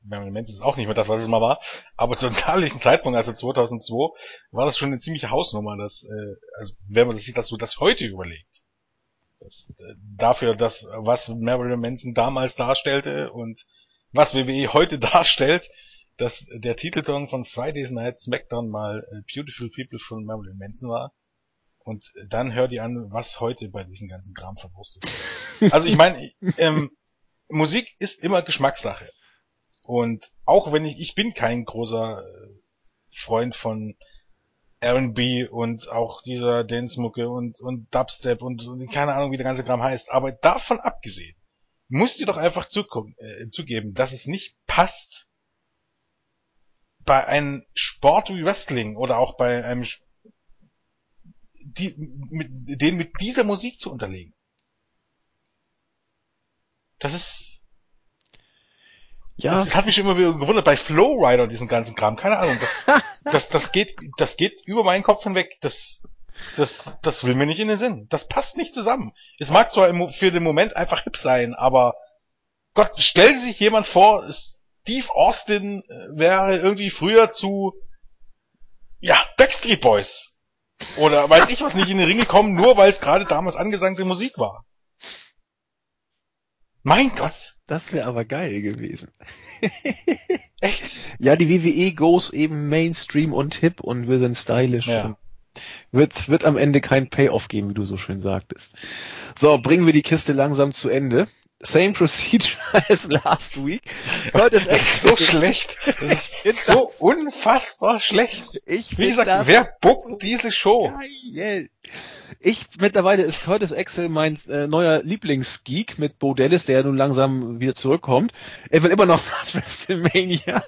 Marilyn Manson ist auch nicht mehr das, was es mal war, aber zu einem damaligen Zeitpunkt, also 2002, war das schon eine ziemliche Hausnummer, dass, äh, also wenn man das sieht, dass du das heute überlegt. Das, äh, dafür, dass, was Marilyn Manson damals darstellte und was WWE heute darstellt, dass der Titelsong von Fridays Night SmackDown mal äh, Beautiful People von Marilyn Manson war, und dann hör dir an, was heute bei diesem ganzen Kram verwurstet wird. Also ich meine, ähm, Musik ist immer Geschmackssache. Und auch wenn ich, ich bin kein großer äh, Freund von R&B und auch dieser Dance-Mucke und, und Dubstep und, und keine Ahnung, wie der ganze Kram heißt. Aber davon abgesehen, musst du doch einfach zugucken, äh, zugeben, dass es nicht passt, bei einem Sport wie Wrestling oder auch bei einem die, mit, den mit dieser Musik zu unterlegen. Das ist, ja. Das, das hat mich immer wieder gewundert bei Flowrider diesen ganzen Kram. Keine Ahnung, das, das, das geht, das geht über meinen Kopf hinweg. Das, das, das will mir nicht in den Sinn. Das passt nicht zusammen. Es mag zwar für den Moment einfach hip sein, aber Gott, stell sich jemand vor, Steve Austin äh, wäre irgendwie früher zu, ja, Backstreet Boys oder weiß ich was nicht in den Ring gekommen, nur weil es gerade damals angesagte Musik war. Mein Gott. Das wäre aber geil gewesen. Echt? Ja, die WWE goes eben Mainstream und hip und wir sind stylisch. Ja. Wird, wird am Ende kein Payoff geben, wie du so schön sagtest. So, bringen wir die Kiste langsam zu Ende same procedure as last week. Heute ist echt so schlecht. Das ist so das, unfassbar schlecht. Ich Wie gesagt, wer buckt diese Show? Geil. Ich, mittlerweile ist Curtis Axel mein äh, neuer Lieblingsgeek mit Bo Dallas, der ja nun langsam wieder zurückkommt. Er will immer noch nach WrestleMania.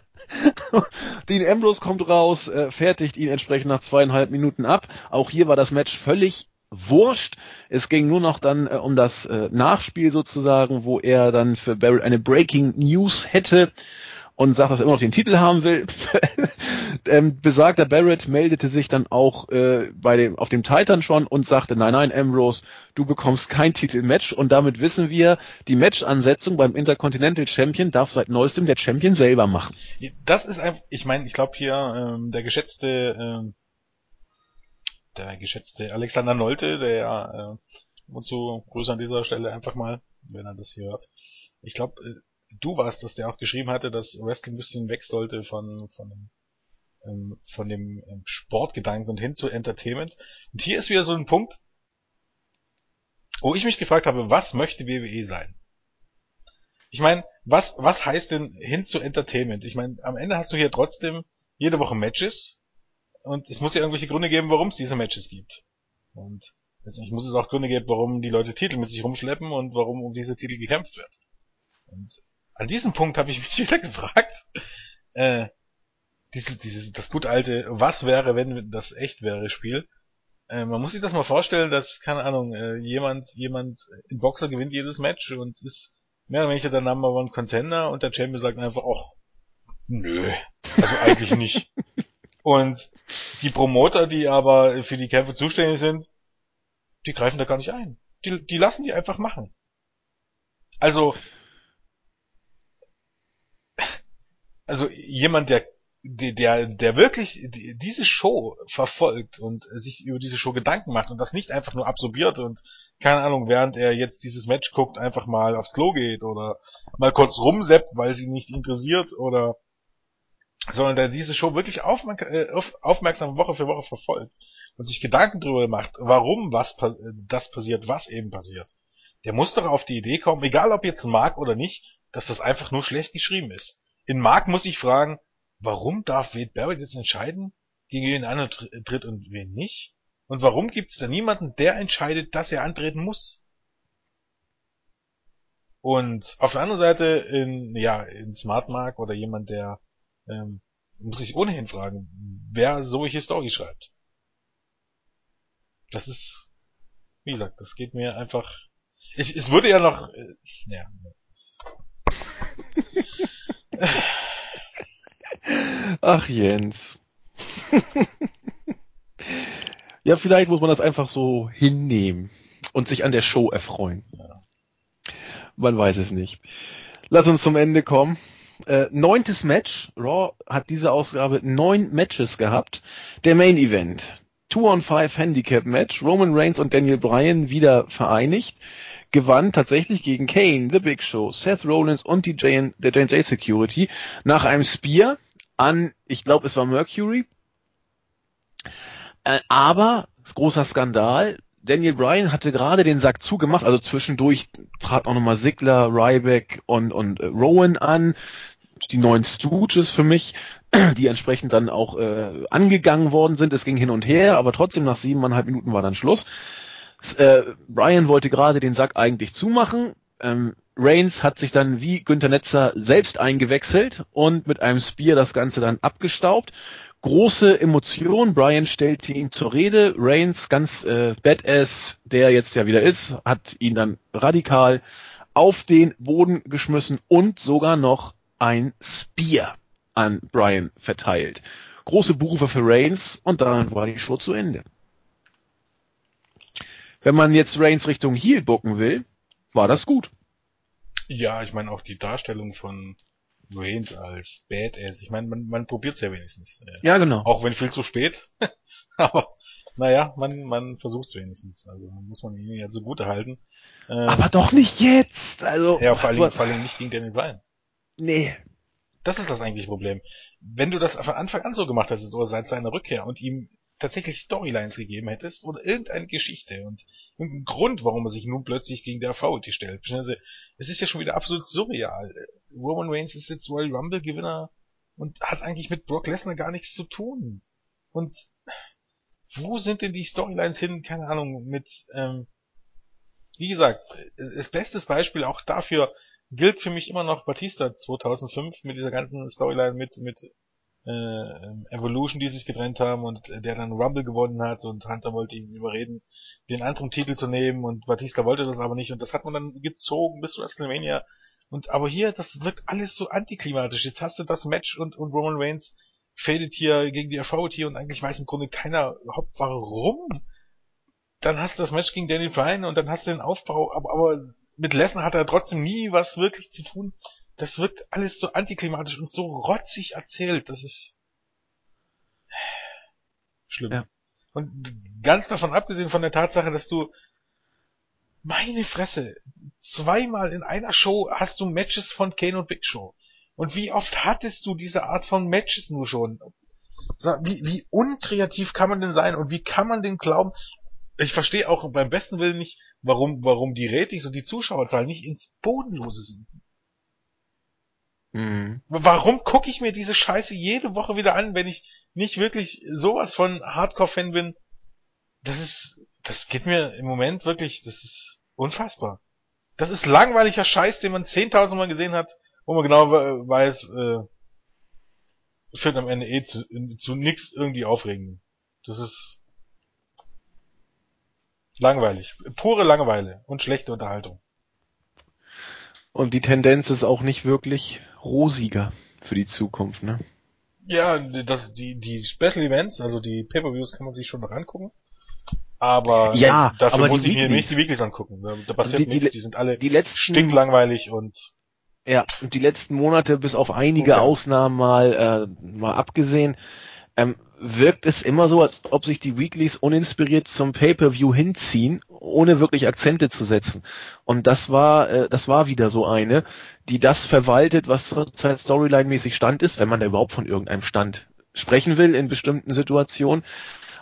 Dean Ambrose kommt raus, äh, fertigt ihn entsprechend nach zweieinhalb Minuten ab. Auch hier war das Match völlig wurscht. Es ging nur noch dann äh, um das äh, Nachspiel sozusagen, wo er dann für Barrett eine Breaking News hätte und sagt, dass er immer noch den Titel haben will. ähm, besagter Barrett meldete sich dann auch äh, bei dem auf dem Titan schon und sagte, nein, nein, Ambrose, du bekommst kein Titelmatch und damit wissen wir, die Matchansetzung beim Intercontinental Champion darf seit neuestem der Champion selber machen. Das ist einfach, ich meine, ich glaube hier ähm, der geschätzte ähm, der geschätzte Alexander Nolte, der ja äh, und so grüße an dieser Stelle einfach mal, wenn er das hier hört. Ich glaube, äh, du warst das, der auch geschrieben hatte, dass Wrestling ein bisschen weg sollte von, von dem, ähm, von dem ähm, Sportgedanken und hin zu Entertainment. Und hier ist wieder so ein Punkt, wo ich mich gefragt habe, was möchte WWE sein? Ich meine, was, was heißt denn hin zu Entertainment? Ich meine, am Ende hast du hier trotzdem jede Woche Matches und es muss ja irgendwelche Gründe geben, warum es diese Matches gibt. Und letztendlich muss es auch Gründe geben, warum die Leute Titel mit sich rumschleppen und warum um diese Titel gekämpft wird. Und an diesem Punkt habe ich mich wieder gefragt, äh, dieses, dieses, das gut alte, was wäre, wenn das echt wäre Spiel. Äh, man muss sich das mal vorstellen, dass, keine Ahnung, äh, jemand, jemand, ein Boxer gewinnt jedes Match und ist mehr oder weniger der Number One Contender und der Champion sagt einfach, ach, nö, also eigentlich nicht. Und die Promoter, die aber für die Kämpfe zuständig sind, die greifen da gar nicht ein. Die, die lassen die einfach machen. Also, also jemand, der der, der wirklich diese Show verfolgt und sich über diese Show Gedanken macht und das nicht einfach nur absorbiert und keine Ahnung, während er jetzt dieses Match guckt, einfach mal aufs Klo geht oder mal kurz rumseppt, weil sie ihn nicht interessiert oder sondern der diese Show wirklich aufmerksam, äh, aufmerksam Woche für Woche verfolgt und sich Gedanken darüber macht, warum was das passiert, was eben passiert. Der muss doch auf die Idee kommen, egal ob jetzt mag oder nicht, dass das einfach nur schlecht geschrieben ist in Mark muss ich fragen, warum darf Wade Barrett jetzt entscheiden, gegen wen er antritt und wen nicht? Und warum gibt es da niemanden, der entscheidet, dass er antreten muss? Und auf der anderen Seite in, ja, in Smart Mark oder jemand, der ähm, muss sich ohnehin fragen, wer solche Story schreibt. Das ist, wie gesagt, das geht mir einfach. Ich, es würde ja noch, äh, ja. Ach Jens. ja, vielleicht muss man das einfach so hinnehmen und sich an der Show erfreuen. Man weiß es nicht. Lass uns zum Ende kommen. Äh, neuntes Match. Raw hat diese Ausgabe neun Matches gehabt. Der Main Event. Two on Five Handicap Match. Roman Reigns und Daniel Bryan wieder vereinigt gewann tatsächlich gegen Kane, The Big Show, Seth Rollins und die J der J&J Security nach einem Spear an, ich glaube es war Mercury. Äh, aber, großer Skandal, Daniel Bryan hatte gerade den Sack zugemacht, also zwischendurch trat auch nochmal Sigler, Ryback und, und äh, Rowan an, die neuen Stooges für mich, die entsprechend dann auch äh, angegangen worden sind. Es ging hin und her, aber trotzdem nach siebeneinhalb Minuten war dann Schluss. Äh, Brian wollte gerade den Sack eigentlich zumachen. Ähm, Reigns hat sich dann wie Günther Netzer selbst eingewechselt und mit einem Spear das Ganze dann abgestaubt. Große Emotion. Brian stellte ihn zur Rede. Reigns, ganz äh, badass, der jetzt ja wieder ist, hat ihn dann radikal auf den Boden geschmissen und sogar noch ein Spear an Brian verteilt. Große Buche für Reigns und dann war die Show zu Ende. Wenn man jetzt Reigns Richtung Heel bucken will, war das gut. Ja, ich meine auch die Darstellung von Reigns als Badass. Ich meine, man, man probiert es ja wenigstens. Ja, genau. Auch wenn viel zu spät. Aber naja, man, man versucht es wenigstens. Also muss man ihn ja zugute halten. Äh, Aber doch nicht jetzt. Also ja, vor allem, vor allem nicht gegen Daniel Bryan. Nee. Das ist das eigentliche Problem. Wenn du das von Anfang an so gemacht hast, oder seit seiner Rückkehr und ihm tatsächlich Storylines gegeben hättest oder irgendeine Geschichte und irgendeinen Grund, warum er sich nun plötzlich gegen der Authority stellt. Also, es ist ja schon wieder absolut surreal. Roman Reigns ist jetzt Royal Rumble Gewinner und hat eigentlich mit Brock Lesnar gar nichts zu tun. Und wo sind denn die Storylines hin? Keine Ahnung, mit, ähm, wie gesagt, das beste Beispiel auch dafür gilt für mich immer noch Batista 2005 mit dieser ganzen Storyline mit, mit äh, Evolution, die sich getrennt haben und der dann Rumble gewonnen hat und Hunter wollte ihn überreden, den anderen Titel zu nehmen und Batista wollte das aber nicht und das hat man dann gezogen bis zu WrestleMania und aber hier, das wirkt alles so antiklimatisch. Jetzt hast du das Match und, und Roman Reigns fadet hier gegen die Authority und eigentlich weiß im Grunde keiner überhaupt warum. Dann hast du das Match gegen Danny Bryan und dann hast du den Aufbau, aber, aber mit Lesnar hat er trotzdem nie was wirklich zu tun das wirkt alles so antiklimatisch und so rotzig erzählt. Das ist schlimm. Ja. Und ganz davon abgesehen von der Tatsache, dass du meine Fresse, zweimal in einer Show hast du Matches von Kane und Big Show. Und wie oft hattest du diese Art von Matches nur schon? Wie, wie unkreativ kann man denn sein und wie kann man denn glauben? Ich verstehe auch beim besten Willen nicht, warum, warum die Ratings und die Zuschauerzahlen nicht ins Bodenlose sind. Mhm. Warum gucke ich mir diese Scheiße jede Woche wieder an, wenn ich nicht wirklich sowas von Hardcore-Fan bin? Das ist, das geht mir im Moment wirklich, das ist unfassbar. Das ist langweiliger Scheiß, den man 10.000 Mal gesehen hat, wo man genau weiß, äh, führt am Ende eh zu, zu nix irgendwie aufregend. Das ist langweilig. Pure Langeweile und schlechte Unterhaltung. Und die Tendenz ist auch nicht wirklich rosiger für die Zukunft, ne? Ja, das, die, die Special Events, also die Pay-Per-Views kann man sich schon noch angucken. Aber ja, dafür aber muss ich mir nicht die Weeklies angucken. Da, da passiert die, nichts, die sind alle die letzten, stinklangweilig und ja, und die letzten Monate, bis auf einige okay. Ausnahmen mal, äh, mal abgesehen, ähm, wirkt es immer so, als ob sich die Weeklies uninspiriert zum Pay-per-View hinziehen, ohne wirklich Akzente zu setzen. Und das war, äh, das war wieder so eine, die das verwaltet, was zurzeit Storyline-mäßig Stand ist, wenn man da überhaupt von irgendeinem Stand sprechen will in bestimmten Situationen.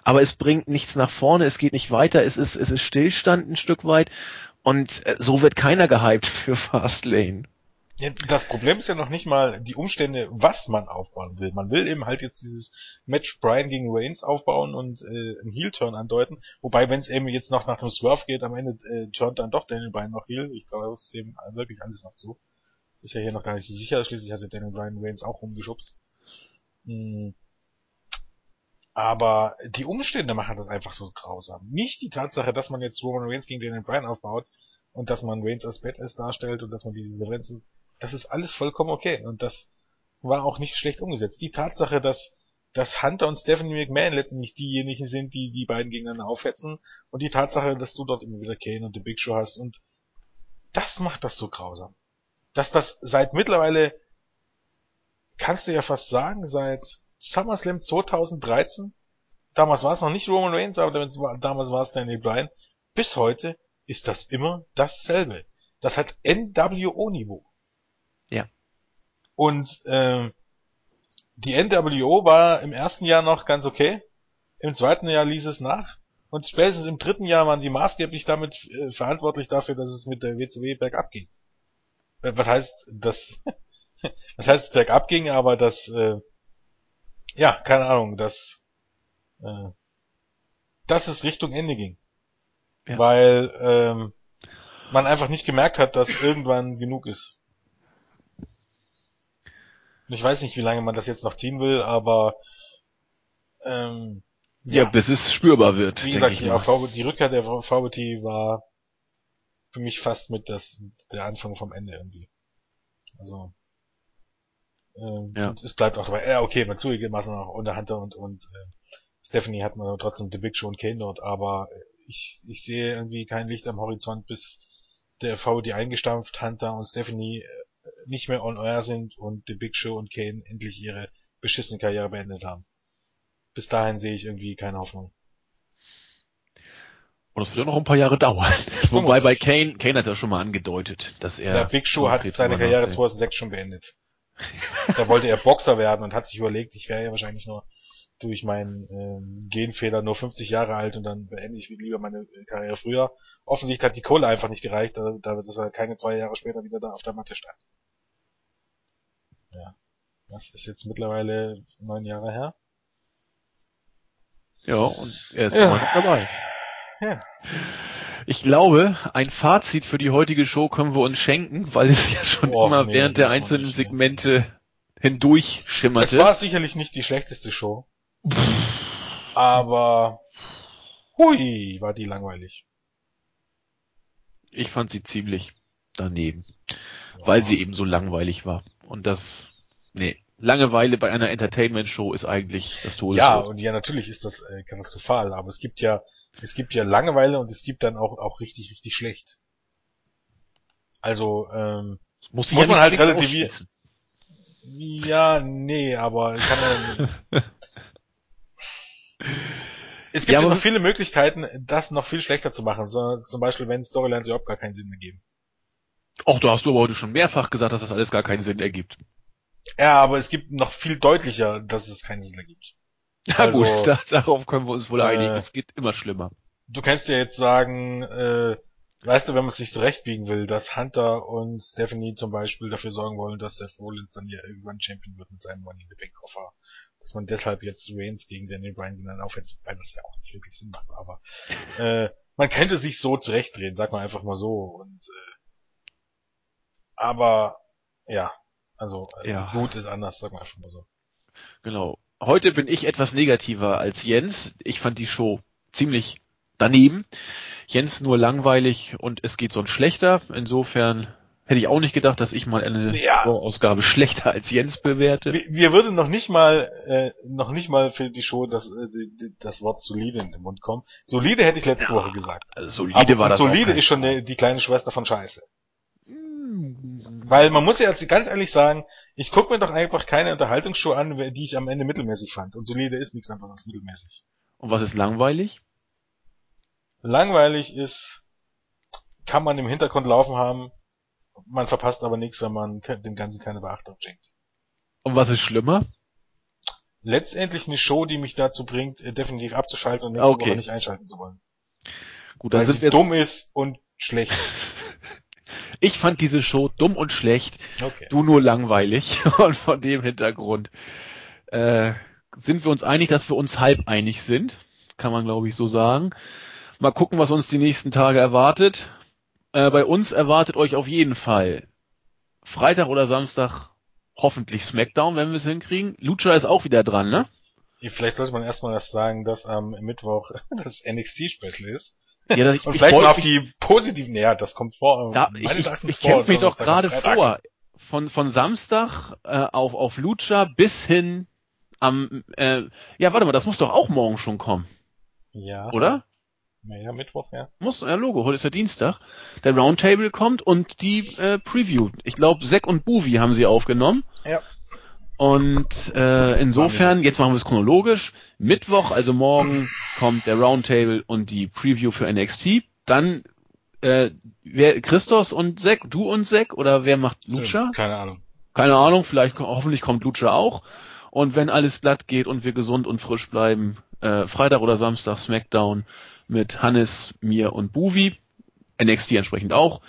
Aber es bringt nichts nach vorne, es geht nicht weiter, es ist, es ist Stillstand ein Stück weit. Und äh, so wird keiner gehypt für Fastlane. Das Problem ist ja noch nicht mal die Umstände, was man aufbauen will. Man will eben halt jetzt dieses Match Brian gegen Reigns aufbauen und äh, einen Heel-Turn andeuten. Wobei, wenn es eben jetzt noch nach dem Swerve geht, am Ende äh, turnt dann doch Daniel Bryan noch Heel. Ich traue es dem wirklich alles noch zu. Das ist ja hier noch gar nicht so sicher. Schließlich hat ja Daniel Bryan Reigns auch rumgeschubst. Hm. Aber die Umstände machen das einfach so grausam. Nicht die Tatsache, dass man jetzt Roman Reigns gegen Daniel Bryan aufbaut und dass man Reigns als Badass darstellt und dass man diese Sequenzen das ist alles vollkommen okay. Und das war auch nicht schlecht umgesetzt. Die Tatsache, dass, dass Hunter und Stephanie McMahon letztendlich diejenigen sind, die die beiden gegeneinander aufhetzen und die Tatsache, dass du dort immer wieder Kane und The Big Show hast und das macht das so grausam. Dass das seit mittlerweile, kannst du ja fast sagen, seit SummerSlam 2013, damals war es noch nicht Roman Reigns, aber damals war es Daniel Bryan, bis heute ist das immer dasselbe. Das hat NWO-Niveau. Ja. Und ähm, die NWO war im ersten Jahr noch ganz okay. Im zweiten Jahr ließ es nach. Und spätestens im dritten Jahr waren sie maßgeblich damit äh, verantwortlich dafür, dass es mit der WCW bergab ging. Äh, was heißt, dass, was heißt bergab ging, aber das, äh, ja, keine Ahnung, dass, äh, dass es Richtung Ende ging. Ja. Weil ähm, man einfach nicht gemerkt hat, dass irgendwann genug ist. Und ich weiß nicht, wie lange man das jetzt noch ziehen will, aber ähm, ja, ja bis es spürbar wird. Wie gesagt, die, AV, die Rückkehr der VBT war für mich fast mit das der Anfang vom Ende irgendwie. Also ähm, ja. es bleibt auch dabei. Ja, okay, man zugegebenermaßen auch unter Hunter und und äh, Stephanie hat man trotzdem The Big Show und Kane dort, aber ich ich sehe irgendwie kein Licht am Horizont, bis der VBT eingestampft, Hunter und Stephanie äh, nicht mehr on air sind und The Big Show und Kane endlich ihre beschissene Karriere beendet haben. Bis dahin sehe ich irgendwie keine Hoffnung. Und das wird ja noch ein paar Jahre dauern. Wobei bei Kane, Kane hat es ja schon mal angedeutet, dass er... Der Big Show hat seine Karriere 2006 schon beendet. da wollte er Boxer werden und hat sich überlegt, ich wäre ja wahrscheinlich nur durch meinen ähm, Genfehler nur 50 Jahre alt und dann beende ich lieber meine Karriere früher. Offensichtlich hat die Kohle einfach nicht gereicht, da, da dass er keine zwei Jahre später wieder da auf der Matte stand. Ja. Das ist jetzt mittlerweile neun Jahre her. Ja, und er ist ja. immer noch dabei. Ja. Ich glaube, ein Fazit für die heutige Show können wir uns schenken, weil es ja schon oh, immer nee, während der einzelnen Segmente hindurch schimmerte. Es war sicherlich nicht die schlechteste Show. Aber hui, war die langweilig. Ich fand sie ziemlich daneben, ja. weil sie eben so langweilig war. Und das, nee, Langeweile bei einer Entertainment-Show ist eigentlich das Todeswort. Ja, und ja, natürlich ist das äh, katastrophal, aber es gibt ja, es gibt ja Langeweile und es gibt dann auch, auch richtig, richtig schlecht. Also, ähm, muss, muss ja man halt relativieren. Ja, nee, aber kann ja, Es gibt ja, noch viele Möglichkeiten, das noch viel schlechter zu machen, sondern zum Beispiel, wenn Storylines überhaupt gar keinen Sinn ergeben. Ach, da hast du aber heute schon mehrfach gesagt, dass das alles gar keinen Sinn ergibt. Ja, aber es gibt noch viel deutlicher, dass es keinen Sinn ergibt. Ja also, gut, da, darauf können wir uns wohl äh, einigen. Es geht immer schlimmer. Du kannst ja jetzt sagen, äh, weißt du, wenn man es sich so rechtbiegen will, dass Hunter und Stephanie zum Beispiel dafür sorgen wollen, dass Seth Rollins dann ja irgendwann Champion wird mit seinem Money in the Bank Koffer. Dass man deshalb jetzt Reigns gegen Daniel Bryan dann aufhetzt, weil das ja auch nicht wirklich Sinn macht, aber äh, man könnte sich so zurechtdrehen, sag mal einfach mal so. Und äh, aber ja, also äh, ja. gut ist anders, sag mal einfach mal so. Genau. Heute bin ich etwas negativer als Jens. Ich fand die Show ziemlich daneben. Jens nur langweilig und es geht sonst schlechter. Insofern hätte ich auch nicht gedacht, dass ich mal eine ja. Ausgabe schlechter als Jens bewerte. Wir, wir würden noch nicht mal äh, noch nicht mal für die Show das äh, das Wort solide in den Mund kommen. Solide hätte ich letzte ja, Woche gesagt. Also solide Aber war das. Solide ist schon die, die kleine Schwester von Scheiße. Weil man muss ja jetzt ganz ehrlich sagen, ich gucke mir doch einfach keine Unterhaltungsshow an, die ich am Ende mittelmäßig fand. Und solide ist nichts anderes als mittelmäßig. Und was ist langweilig? Langweilig ist, kann man im Hintergrund laufen haben, man verpasst aber nichts, wenn man dem Ganzen keine Beachtung schenkt. Und was ist schlimmer? Letztendlich eine Show, die mich dazu bringt, äh, definitiv abzuschalten und nächste okay. Woche nicht einschalten zu wollen. Gut, dann Weil sind sie wir dumm ist und schlecht. Ich fand diese Show dumm und schlecht, okay. du nur langweilig. Und von dem Hintergrund äh, sind wir uns einig, dass wir uns halb einig sind. Kann man, glaube ich, so sagen. Mal gucken, was uns die nächsten Tage erwartet. Äh, bei uns erwartet euch auf jeden Fall Freitag oder Samstag hoffentlich Smackdown, wenn wir es hinkriegen. Lucha ist auch wieder dran, ne? Vielleicht sollte man erstmal das sagen, dass am Mittwoch das NXT-Special ist. Ja, das, ich, und vielleicht mal auf die positiven, ja, das kommt vor. Da, ich ich, ich kämpfe mich doch gerade vor. Von, von Samstag äh, auf, auf Lucha bis hin am, äh, ja, warte mal, das muss doch auch morgen schon kommen. Ja. Oder? Naja, Mittwoch, ja. Muss, ja, Logo, heute ist ja Dienstag. Der Roundtable kommt und die äh, Preview. Ich glaube, Zack und Buvi haben sie aufgenommen. Ja. Und äh, insofern, jetzt machen wir es chronologisch. Mittwoch, also morgen, kommt der Roundtable und die Preview für NXT. Dann äh, wer Christos und Zack, du und Zack oder wer macht Lucha? Keine Ahnung. Keine Ahnung, vielleicht hoffentlich kommt Lucha auch. Und wenn alles glatt geht und wir gesund und frisch bleiben, äh, Freitag oder Samstag Smackdown mit Hannes, mir und Buvi. NXT entsprechend auch.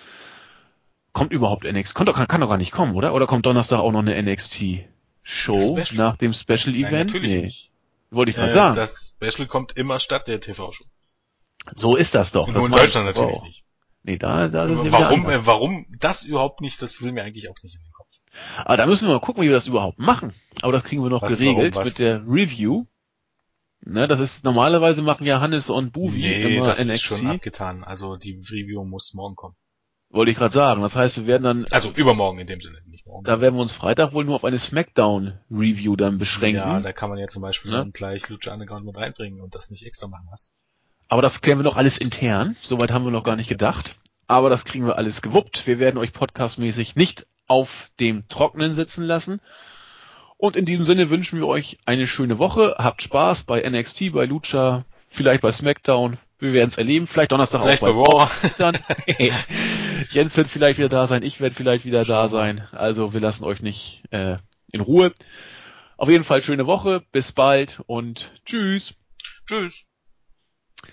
Kommt überhaupt NXT? Kann doch, kann, kann doch gar nicht kommen, oder? Oder kommt Donnerstag auch noch eine NXT? Show nach dem Special Event? Nein, natürlich nee. nicht. Wollte ich gerade äh, sagen. Das Special kommt immer statt der TV-Show. So ist das doch. Nur in Deutschland natürlich auch. nicht. Nee, da, da ist warum, äh, warum das überhaupt nicht, das will mir eigentlich auch nicht in den Kopf. Aber da müssen wir mal gucken, wie wir das überhaupt machen. Aber das kriegen wir noch was, geregelt warum, mit der Review. Ne, das ist normalerweise machen ja Hannes und Buvi nee, immer das NXT. ist schon abgetan. Also die Review muss morgen kommen. Wollte ich gerade sagen. Das heißt, wir werden dann. Also übermorgen in dem Sinne, nicht morgen. Da werden wir uns Freitag wohl nur auf eine Smackdown-Review dann beschränken. Ja, da kann man ja zum Beispiel ne? gleich Lucha Underground mit reinbringen und das nicht extra machen lassen. Aber das klären wir noch alles intern. Soweit haben wir noch gar nicht gedacht. Aber das kriegen wir alles gewuppt. Wir werden euch podcastmäßig nicht auf dem Trockenen sitzen lassen. Und in diesem Sinne wünschen wir euch eine schöne Woche. Habt Spaß bei NXT, bei Lucha, vielleicht bei SmackDown. Wir werden es erleben. Vielleicht Donnerstag vielleicht auch bei, bei Raw. Jens wird vielleicht wieder da sein, ich werde vielleicht wieder da sein. Also wir lassen euch nicht äh, in Ruhe. Auf jeden Fall schöne Woche, bis bald und tschüss. Tschüss.